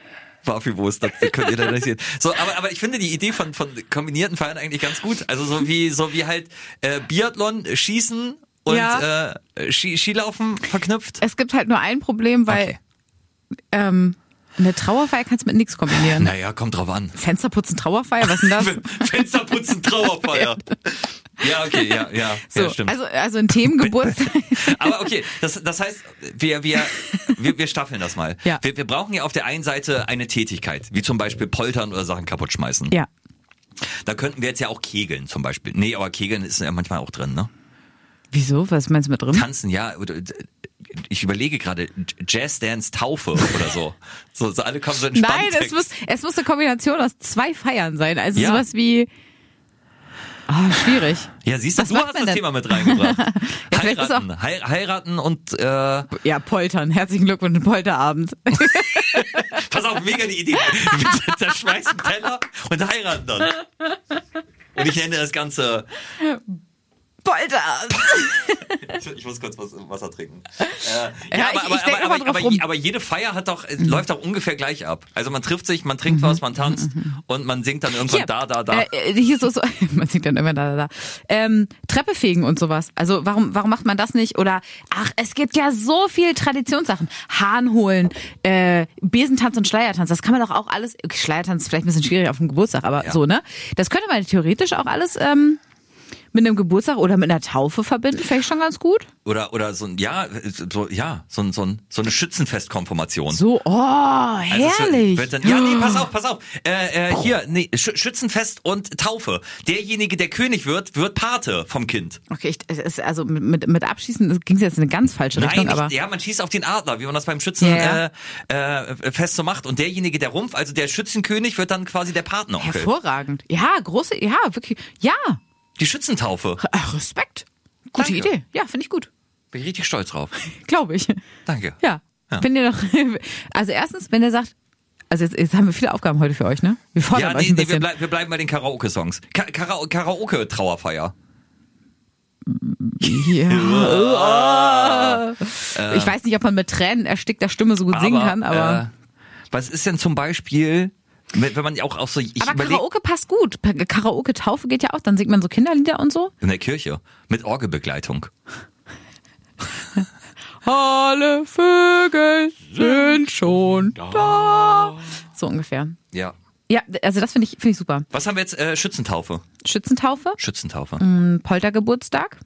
Barfüßwurst, das könnt ihr leider nicht sehen. So, aber, aber ich finde die Idee von, von kombinierten Feiern eigentlich ganz gut. Also so wie, so wie halt äh, Biathlon, Schießen und Ja. äh, Ski, Skilaufen verknüpft. Es gibt halt nur ein Problem, weil Okay. ähm, eine Trauerfeier kannst du mit nichts kombinieren. Naja, kommt drauf an. Fensterputzen, Trauerfeier, was ist denn das? (laughs) Fensterputzen, Trauerfeier. (laughs) Ja, okay, ja, ja, So, ja, stimmt. also, also ein Themengeburtstag. (laughs) Aber okay, das, das heißt, wir, wir, wir, wir staffeln das mal. Ja. Wir, wir brauchen ja auf der einen Seite eine Tätigkeit, wie zum Beispiel poltern oder Sachen kaputt schmeißen. ja. Da könnten wir jetzt ja auch kegeln zum Beispiel. Nee, aber kegeln ist ja manchmal auch drin, ne? Wieso? Was meinst du mit drin? Tanzen, ja. oder- Ich überlege gerade, Jazzdance Taufe oder so. (laughs) So, so alle kommen so in Nein, es muss, es muss eine Kombination aus zwei Feiern sein. Also Ja. sowas wie. Oh, schwierig. Ja, siehst du, Was du hast das denn? Thema mit reingebracht. (laughs) ist heiraten, Hei- heiraten und äh, Ja, Poltern. Herzlichen Glückwunsch, Polterabend. (laughs) pass auf, mega die Idee. Wir zerschmeißen Teller und heiraten dann. Und ich nenne das Ganze Polterabend. (laughs) Ich, ich muss kurz was Wasser trinken. Äh, Ja, ich- ich aber, aber, jede Feier hat doch, äh, läuft doch ungefähr gleich ab. Also man trifft sich, man trinkt was, man tanzt und man singt dann irgendwann Hier, da, da, da. Äh, hier so, so, (laughs) man sieht dann immer da, da, da. Ähm, Treppe fegen und sowas. Also warum, warum macht man das nicht? Oder ach, es gibt ja so viel Traditionssachen. Hahn holen, äh, Besentanz und Schleiertanz. Das kann man doch auch alles. Okay, Schleiertanz ist vielleicht ein bisschen schwierig auf dem Geburtstag, aber Ja. so ne. Das könnte man theoretisch auch alles ähm, mit einem Geburtstag oder mit einer Taufe verbinden. Vielleicht schon ganz gut. Oder, oder so ein, ja, so, ja, so, ein- so, ein, so eine Schützenfestkonfirmation. So, oh, Also wird- herrlich. Wird dann, ja, nee, pass auf, pass auf. Äh, äh, hier, nee, Sch Schützenfest und Taufe. Derjenige, der König wird, wird Pate vom Kind. Okay, ich, es also mit, mit, Abschießen ging es jetzt in eine ganz falsche Richtung, Nein, aber ja, man schießt auf den Adler, wie man das beim Schützenfest Ja, äh, äh, Fest so macht. Und derjenige, der Rumpf, also der Schützenkönig, wird dann quasi der Partneronkel. hervorragend. Ja, große, ja, wirklich, ja. Die Schützentaufe. (laughs) Ach, Respekt. Gute Danke. Idee. Ja, finde ich gut. Bin ich richtig stolz drauf. (laughs) Glaube ich. Danke. Ja. Ja. Wenn ihr doch, also erstens, wenn ihr sagt, also jetzt, jetzt haben wir viele Aufgaben heute für euch, ne? Wir fordern Ja, euch nee, ein nee, wir, bisschen. bleib, wir bleiben bei den Karaoke-Songs. Ka Kara Karaoke-Trauerfeier. ja. (laughs) ich weiß nicht, ob man mit Tränen erstickter Stimme so gut singen kann, aber, Äh, was ist denn zum Beispiel, wenn wenn man auch, auch so, ich aber überleg, Karaoke passt gut. Karaoke-Taufe geht ja auch, dann singt man so Kinderlieder und so. in der Kirche mit Orgelbegleitung. (laughs) Alle Vögel sind schon da. So ungefähr. Ja. Ja, also das finde ich, finde ich super. Was haben wir jetzt? Äh, Schützentaufe. Schützentaufe, Schützentaufe. ein Poltergeburtstag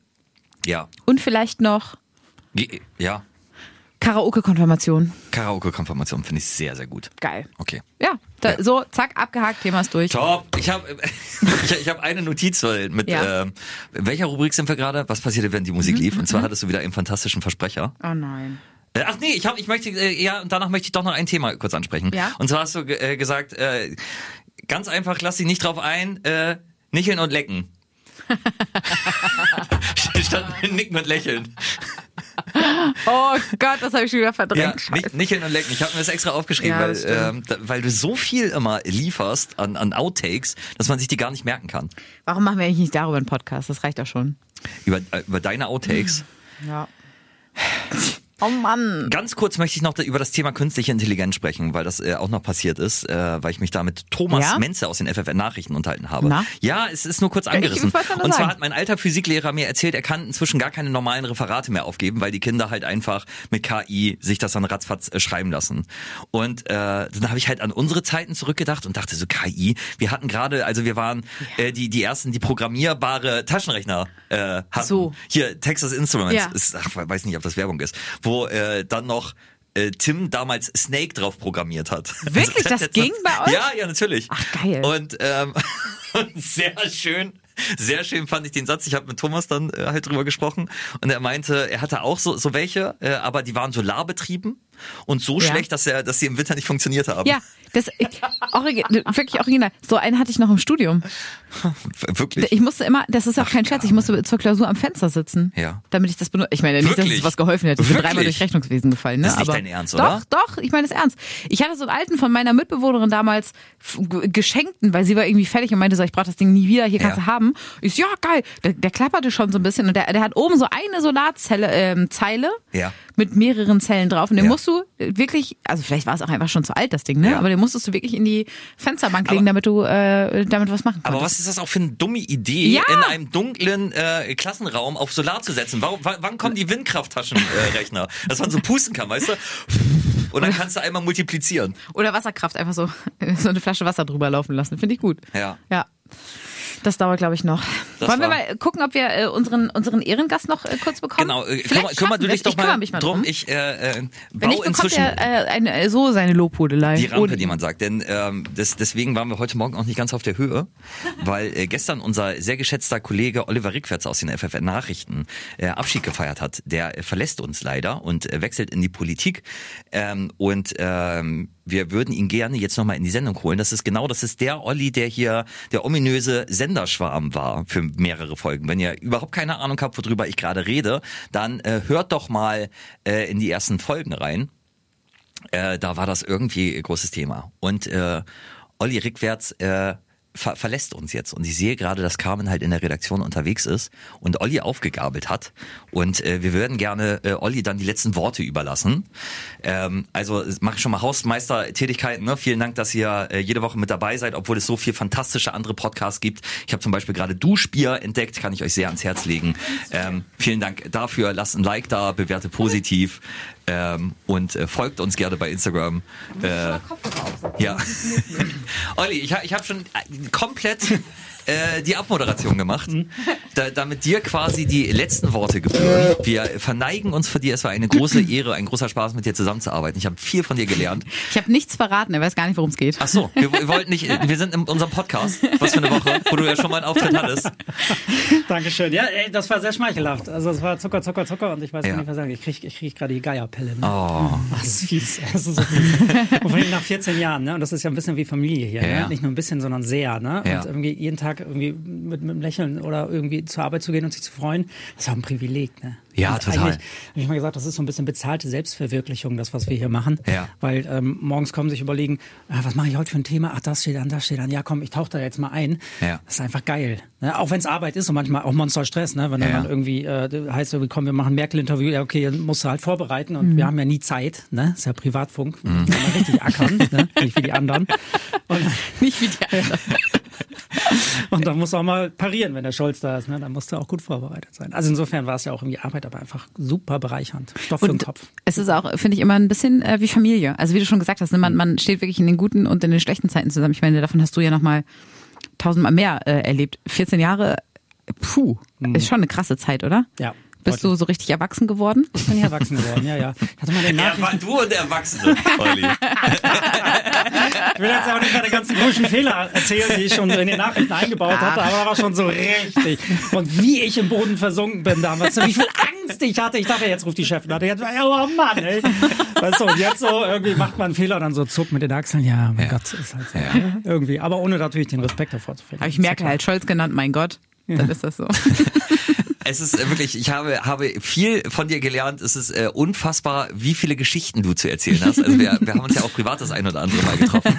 Ja. und vielleicht noch Ge- Ja. Karaoke-Konfirmation. Karaoke-Konfirmation finde ich sehr, sehr gut. Geil. Okay. Ja, da, Ja. so, zack, abgehakt, Thema ist durch. Top. Ich habe (laughs) ich, ich hab eine Notiz äh, mit Ja. ähm, welcher Rubrik sind wir gerade? Was passierte, wenn die Musik lief? Und zwar hattest du wieder einen fantastischen Versprecher. Oh nein. Äh, Ach nee, ich habe, ich möchte, äh, ja, und danach möchte ich doch noch ein Thema kurz ansprechen. Ja. Und zwar hast du äh, gesagt, äh, ganz einfach, lass dich nicht drauf ein, äh, nicheln und lecken. Statt nicken und lächeln. Oh Gott, das habe ich schon wieder Ja, verdrängt. Nicht, nicheln und lecken. Ich habe mir das extra aufgeschrieben, Ja, weil, das stimmt. ähm, da, weil du so viel immer lieferst an, an Outtakes, dass man sich die gar nicht merken kann. Warum machen wir eigentlich nicht darüber einen Podcast? Das reicht doch schon. Über, äh, über deine Outtakes. Ja. (sighs) (laughs) Oh Mann. Ganz kurz möchte ich noch über das Thema künstliche Intelligenz sprechen, weil das äh, auch noch passiert ist, äh, weil ich mich da mit Thomas Ja? Menze aus den FFN Nachrichten unterhalten habe. Na? Ja, es ist nur kurz angerissen. Und zwar hat mein alter Physiklehrer mir erzählt, er kann inzwischen gar keine normalen Referate mehr aufgeben, weil die Kinder halt einfach mit KI sich das dann ratzfatz äh, schreiben lassen. Und äh, dann habe ich halt an unsere Zeiten zurückgedacht und dachte so KI, wir hatten gerade, also wir waren äh, die die ersten, die programmierbare Taschenrechner äh, hatten. So. Hier Texas Instruments Ja. ist, ach, weiß nicht, ob das Werbung ist, wo äh, dann noch äh, Tim damals Snake drauf programmiert hat. (laughs) Wirklich? Das ging bei euch? Ja, ja, natürlich. Ach, geil. Und, ähm, (laughs) und sehr schön. Sehr schön fand ich den Satz. Ich habe mit Thomas dann äh, halt drüber gesprochen und er meinte, er hatte auch so, so welche, äh, aber die waren solarbetrieben und so Ja. schlecht, dass er, dass sie im Winter nicht funktioniert haben. Ja, das ich, origi wirklich original. So einen hatte ich noch im Studium. (laughs) Wirklich. Ich musste immer, das ist auch kein Scherz, ich musste zur Klausur am Fenster sitzen. Ja. Damit ich das benutze. Ich meine nicht, dass es was geholfen hätte. Ich bin Wirklich? dreimal durch Rechnungswesen gefallen. Ne? Das ist nicht Aber dein Ernst, doch, oder? Doch, ich meine es ernst. Ich hatte so einen alten von meiner Mitbewohnerin damals geschenkten, weil sie war irgendwie fertig und meinte so, ich brauche das Ding nie wieder, hier kannst Ja. du haben. Ich so, ja, geil. Der, der klapperte schon so ein bisschen und der, der hat oben so eine Solarzelle, ähm, Zeile Ja. mit mehreren Zellen drauf und den Ja. musst musstest du wirklich, also vielleicht war es auch einfach schon zu alt, das Ding, ne? Ja. Aber den musstest du wirklich in die Fensterbank legen, damit du äh, damit was machen Aber konntest. was ist das auch für eine dumme Idee, Ja. in einem dunklen äh, Klassenraum auf Solar zu setzen? Warum, wann, kommen die Windkrafttaschenrechner? (laughs) Äh, dass man so pusten kann, weißt du? Und dann kannst du einmal multiplizieren. Oder Wasserkraft, einfach so, (laughs) so eine Flasche Wasser drüber laufen lassen. Finde ich gut. Ja. Ja. Das dauert, glaube ich, noch. Das Wollen wir mal gucken, ob wir äh, unseren, unseren Ehrengast noch äh, kurz bekommen? Genau, äh, Vielleicht kümmer, du dich doch ich mal, mich mal drum. drum. Ich äh, äh, Wenn nicht, bekommt er äh, eine, äh, so seine Lobhudelei. die Rampe, Ohne- die man sagt. Denn ähm, das, deswegen waren wir heute Morgen auch nicht ganz auf der Höhe, weil äh, gestern unser sehr geschätzter Kollege Oliver Rickwerts aus den FFN Nachrichten äh, Abschied gefeiert hat. Der äh, verlässt uns leider und äh, wechselt in die Politik. Ähm, und ähm, wir würden ihn gerne jetzt nochmal in die Sendung holen. Das ist genau, das ist der Olli, der hier der ominöse Senderschwarm war für mehrere Folgen. Wenn ihr überhaupt keine Ahnung habt, worüber ich gerade rede, dann äh, hört doch mal äh, in die ersten Folgen rein äh, da war das irgendwie großes Thema. Und äh, Olli Rickwärts äh, ver verlässt uns jetzt. Und ich sehe gerade, dass Carmen halt in der Redaktion unterwegs ist und Olli aufgegabelt hat. Und äh, wir würden gerne äh, Olli dann die letzten Worte überlassen. Ähm, also mache ich schon mal Hausmeistertätigkeiten. Ne? Vielen Dank, dass ihr äh, jede Woche mit dabei seid, obwohl es so viel fantastische andere Podcasts gibt. Ich habe zum Beispiel gerade Duschbier entdeckt, kann ich euch sehr ans Herz legen. Ähm, vielen Dank dafür. Lasst ein Like da, bewerte positiv. Ähm, und äh, folgt uns gerne bei Instagram. Äh, ja. (laughs) Olli, ich, ha- ich habe schon äh, komplett äh, die Abmoderation gemacht, da, damit dir quasi die letzten Worte gebühren. Wir verneigen uns vor dir. Es war eine große (clears throat) Ehre, ein großer Spaß, mit dir zusammenzuarbeiten. Ich habe viel von dir gelernt. Ich habe nichts verraten, er weiß gar nicht, worum es geht. Ach so, wir, wir wollten nicht, (laughs) wir sind in unserem Podcast. Was für eine Woche, wo du ja schon mal einen Auftritt hattest. (laughs) Dankeschön. Ja, ey, das war sehr schmeichelhaft. Also es war Zucker, Zucker, Zucker und ich weiß Ja. gar nicht, was sagen. Ich krieg, ich krieg gerade die Geierpelle. Ne? Oh. (laughs) Das ist fies. Das ist so fies. und vor allem nach 14 Jahren, ne? Und das ist ja ein bisschen wie Familie hier, Ja. ne? Nicht nur ein bisschen, sondern sehr, ne? Ja. Und irgendwie jeden Tag irgendwie mit, mit einem Lächeln oder irgendwie zur Arbeit zu gehen und sich zu freuen, das ist auch ein Privileg, ne? Ja, und total. Habe ich mal gesagt, das ist so ein bisschen bezahlte Selbstverwirklichung, das, was wir hier machen. Ja. Weil ähm, morgens kommen sich überlegen, ah, was mache ich heute für ein Thema? Ach, das steht an, das steht an. Ja, komm, ich tauche da jetzt mal ein. Ja. Das ist einfach geil. Ne? Auch wenn es Arbeit ist und manchmal auch Monsterstress, ne? wenn dann, Ja. dann irgendwie äh, heißt, irgendwie, komm, wir machen ein Merkel-Interview, ja, okay, dann musst du halt vorbereiten und wir haben ja nie Zeit, ne? ist ja Privatfunk, mhm. kann man richtig ackern, ne? nicht wie die anderen. Und, Nicht wie die anderen. und dann (laughs) (laughs) musst du auch mal parieren, wenn der Scholz da ist, ne? dann musst du auch gut vorbereitet sein. Also insofern war es ja auch irgendwie Arbeit, aber einfach super bereichernd. Stoff für den Und Kopf. es ist auch, finde ich, immer ein bisschen äh, wie Familie. Also wie du schon gesagt hast, ne, man, man steht wirklich in den guten und in den schlechten Zeiten zusammen. Ich meine, davon hast du ja noch mal tausendmal mehr äh, erlebt. 14 Jahre, puh, ist schon eine krasse Zeit, oder? Ja. Bist du so richtig erwachsen geworden? Ich bin ja erwachsen geworden, ja, ja. Ich hatte mal den Er (laughs) war Nachrichten, du und der Erwachsene, Olli. ich will jetzt auch nicht meine ganzen komischen Fehler erzählen, die ich schon in den Nachrichten eingebaut hatte, aber da war schon so richtig. Und wie ich im Boden versunken bin damals, wie viel Angst ich hatte. Ich dachte, jetzt ruft die Chefin an. Jetzt, oh Mann, ey. Weißt du, und jetzt so irgendwie macht man einen Fehler und dann so zuckt mit den Achseln. Ja, mein Gott, ist halt so. ne? Irgendwie. Aber ohne natürlich den Respekt davor zu verlieren. Habe ich Merkel halt Scholz genannt, mein Gott. Dann ist das so. (laughs) Es ist äh, wirklich, ich habe, habe viel von dir gelernt. Es ist äh, unfassbar, wie viele Geschichten du zu erzählen hast. Also wir, wir haben uns ja auch privat das ein oder andere Mal getroffen.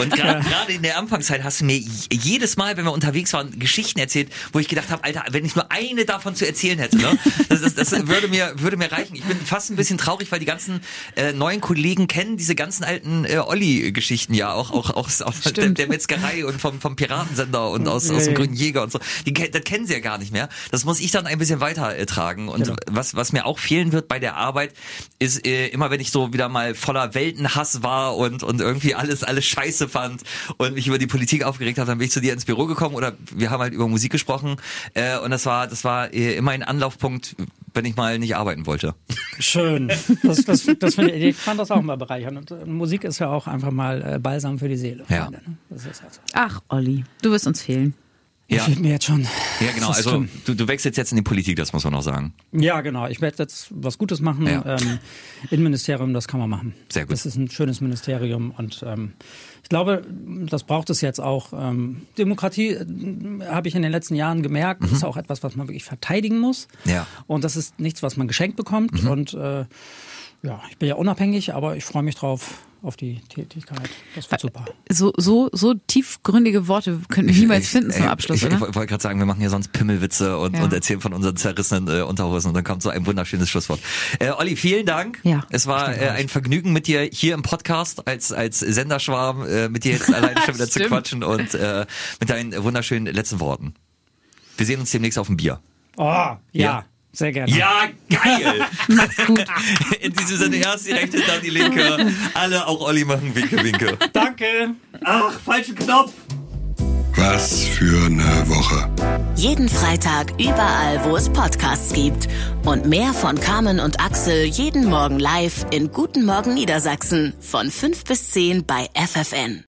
Und gerade in der Anfangszeit hast du mir jedes Mal, wenn wir unterwegs waren, Geschichten erzählt, wo ich gedacht habe, Alter, wenn ich nur eine davon zu erzählen hätte, ne, das, das, das würde mir würde mir reichen. Ich bin fast ein bisschen traurig, weil die ganzen äh, neuen Kollegen kennen diese ganzen alten äh, Olli-Geschichten ja auch auch, auch aus, der, der Metzgerei und vom, vom Piratensender und aus, aus dem. Grünen Jäger und so. Die, das kennen sie ja gar nicht mehr. Das muss ich dann ein bisschen weiter äh, tragen. Und Genau. was, was mir auch fehlen wird bei der Arbeit, ist äh, immer, wenn ich so wieder mal voller Weltenhass war und, und irgendwie alles, alles scheiße fand und mich über die Politik aufgeregt habe, dann bin ich zu dir ins Büro gekommen oder wir haben halt über Musik gesprochen. Äh, und das war, das war äh, immer ein Anlaufpunkt, wenn ich mal nicht arbeiten wollte. Schön. Das, das, das finde ich, ich fand das auch mal bereichernd. Und äh, Musik ist ja auch einfach mal äh, Balsam für die Seele. Ja. Freunde, ne? Das ist also. Ach, Olli, du wirst uns fehlen. Ja. Fehlt mir jetzt schon. Ja, genau. Also du, du wechselst jetzt in die Politik, das muss man noch sagen. Ja, genau. Ich werde jetzt was Gutes machen. Ja. Ähm, Innenministerium, das kann man machen. Sehr gut. Das ist ein schönes Ministerium und ähm, ich glaube, das braucht es jetzt auch. Ähm, Demokratie äh, habe ich in den letzten Jahren gemerkt, Mhm. ist auch etwas, was man wirklich verteidigen muss. Ja. Und das ist nichts, was man geschenkt bekommt. Und äh, ja, ich bin ja unabhängig, aber ich freue mich drauf auf die Tätigkeit. Das wird super. So, so, so tiefgründige Worte könnten wir niemals finden zum ey, Abschluss, Ich, ich, oder? wollte gerade sagen, wir machen hier sonst Pimmelwitze und, Ja. und erzählen von unseren zerrissenen äh, Unterhosen und dann kommt so ein wunderschönes Schlusswort. Äh, Olli, vielen Dank. Ja. Es war äh, ein Vergnügen mit dir hier im Podcast als als Senderschwarm äh, mit dir jetzt alleine schon wieder zu quatschen und äh, mit deinen wunderschönen letzten Worten. Wir sehen uns demnächst auf dem Bier. Oh, ja, Ja. Sehr gerne. Ja, geil! (laughs) Mach's gut. (laughs) In diesem Sinne erst die rechte, dann die linke. Alle, auch Olli machen Winke, Winke. Danke. Ach, falschen Knopf! Was für eine Woche. Jeden Freitag überall, wo es Podcasts gibt. Und mehr von Carmen und Axel jeden Morgen live in Guten Morgen Niedersachsen von 5 bis 10 bei FFN.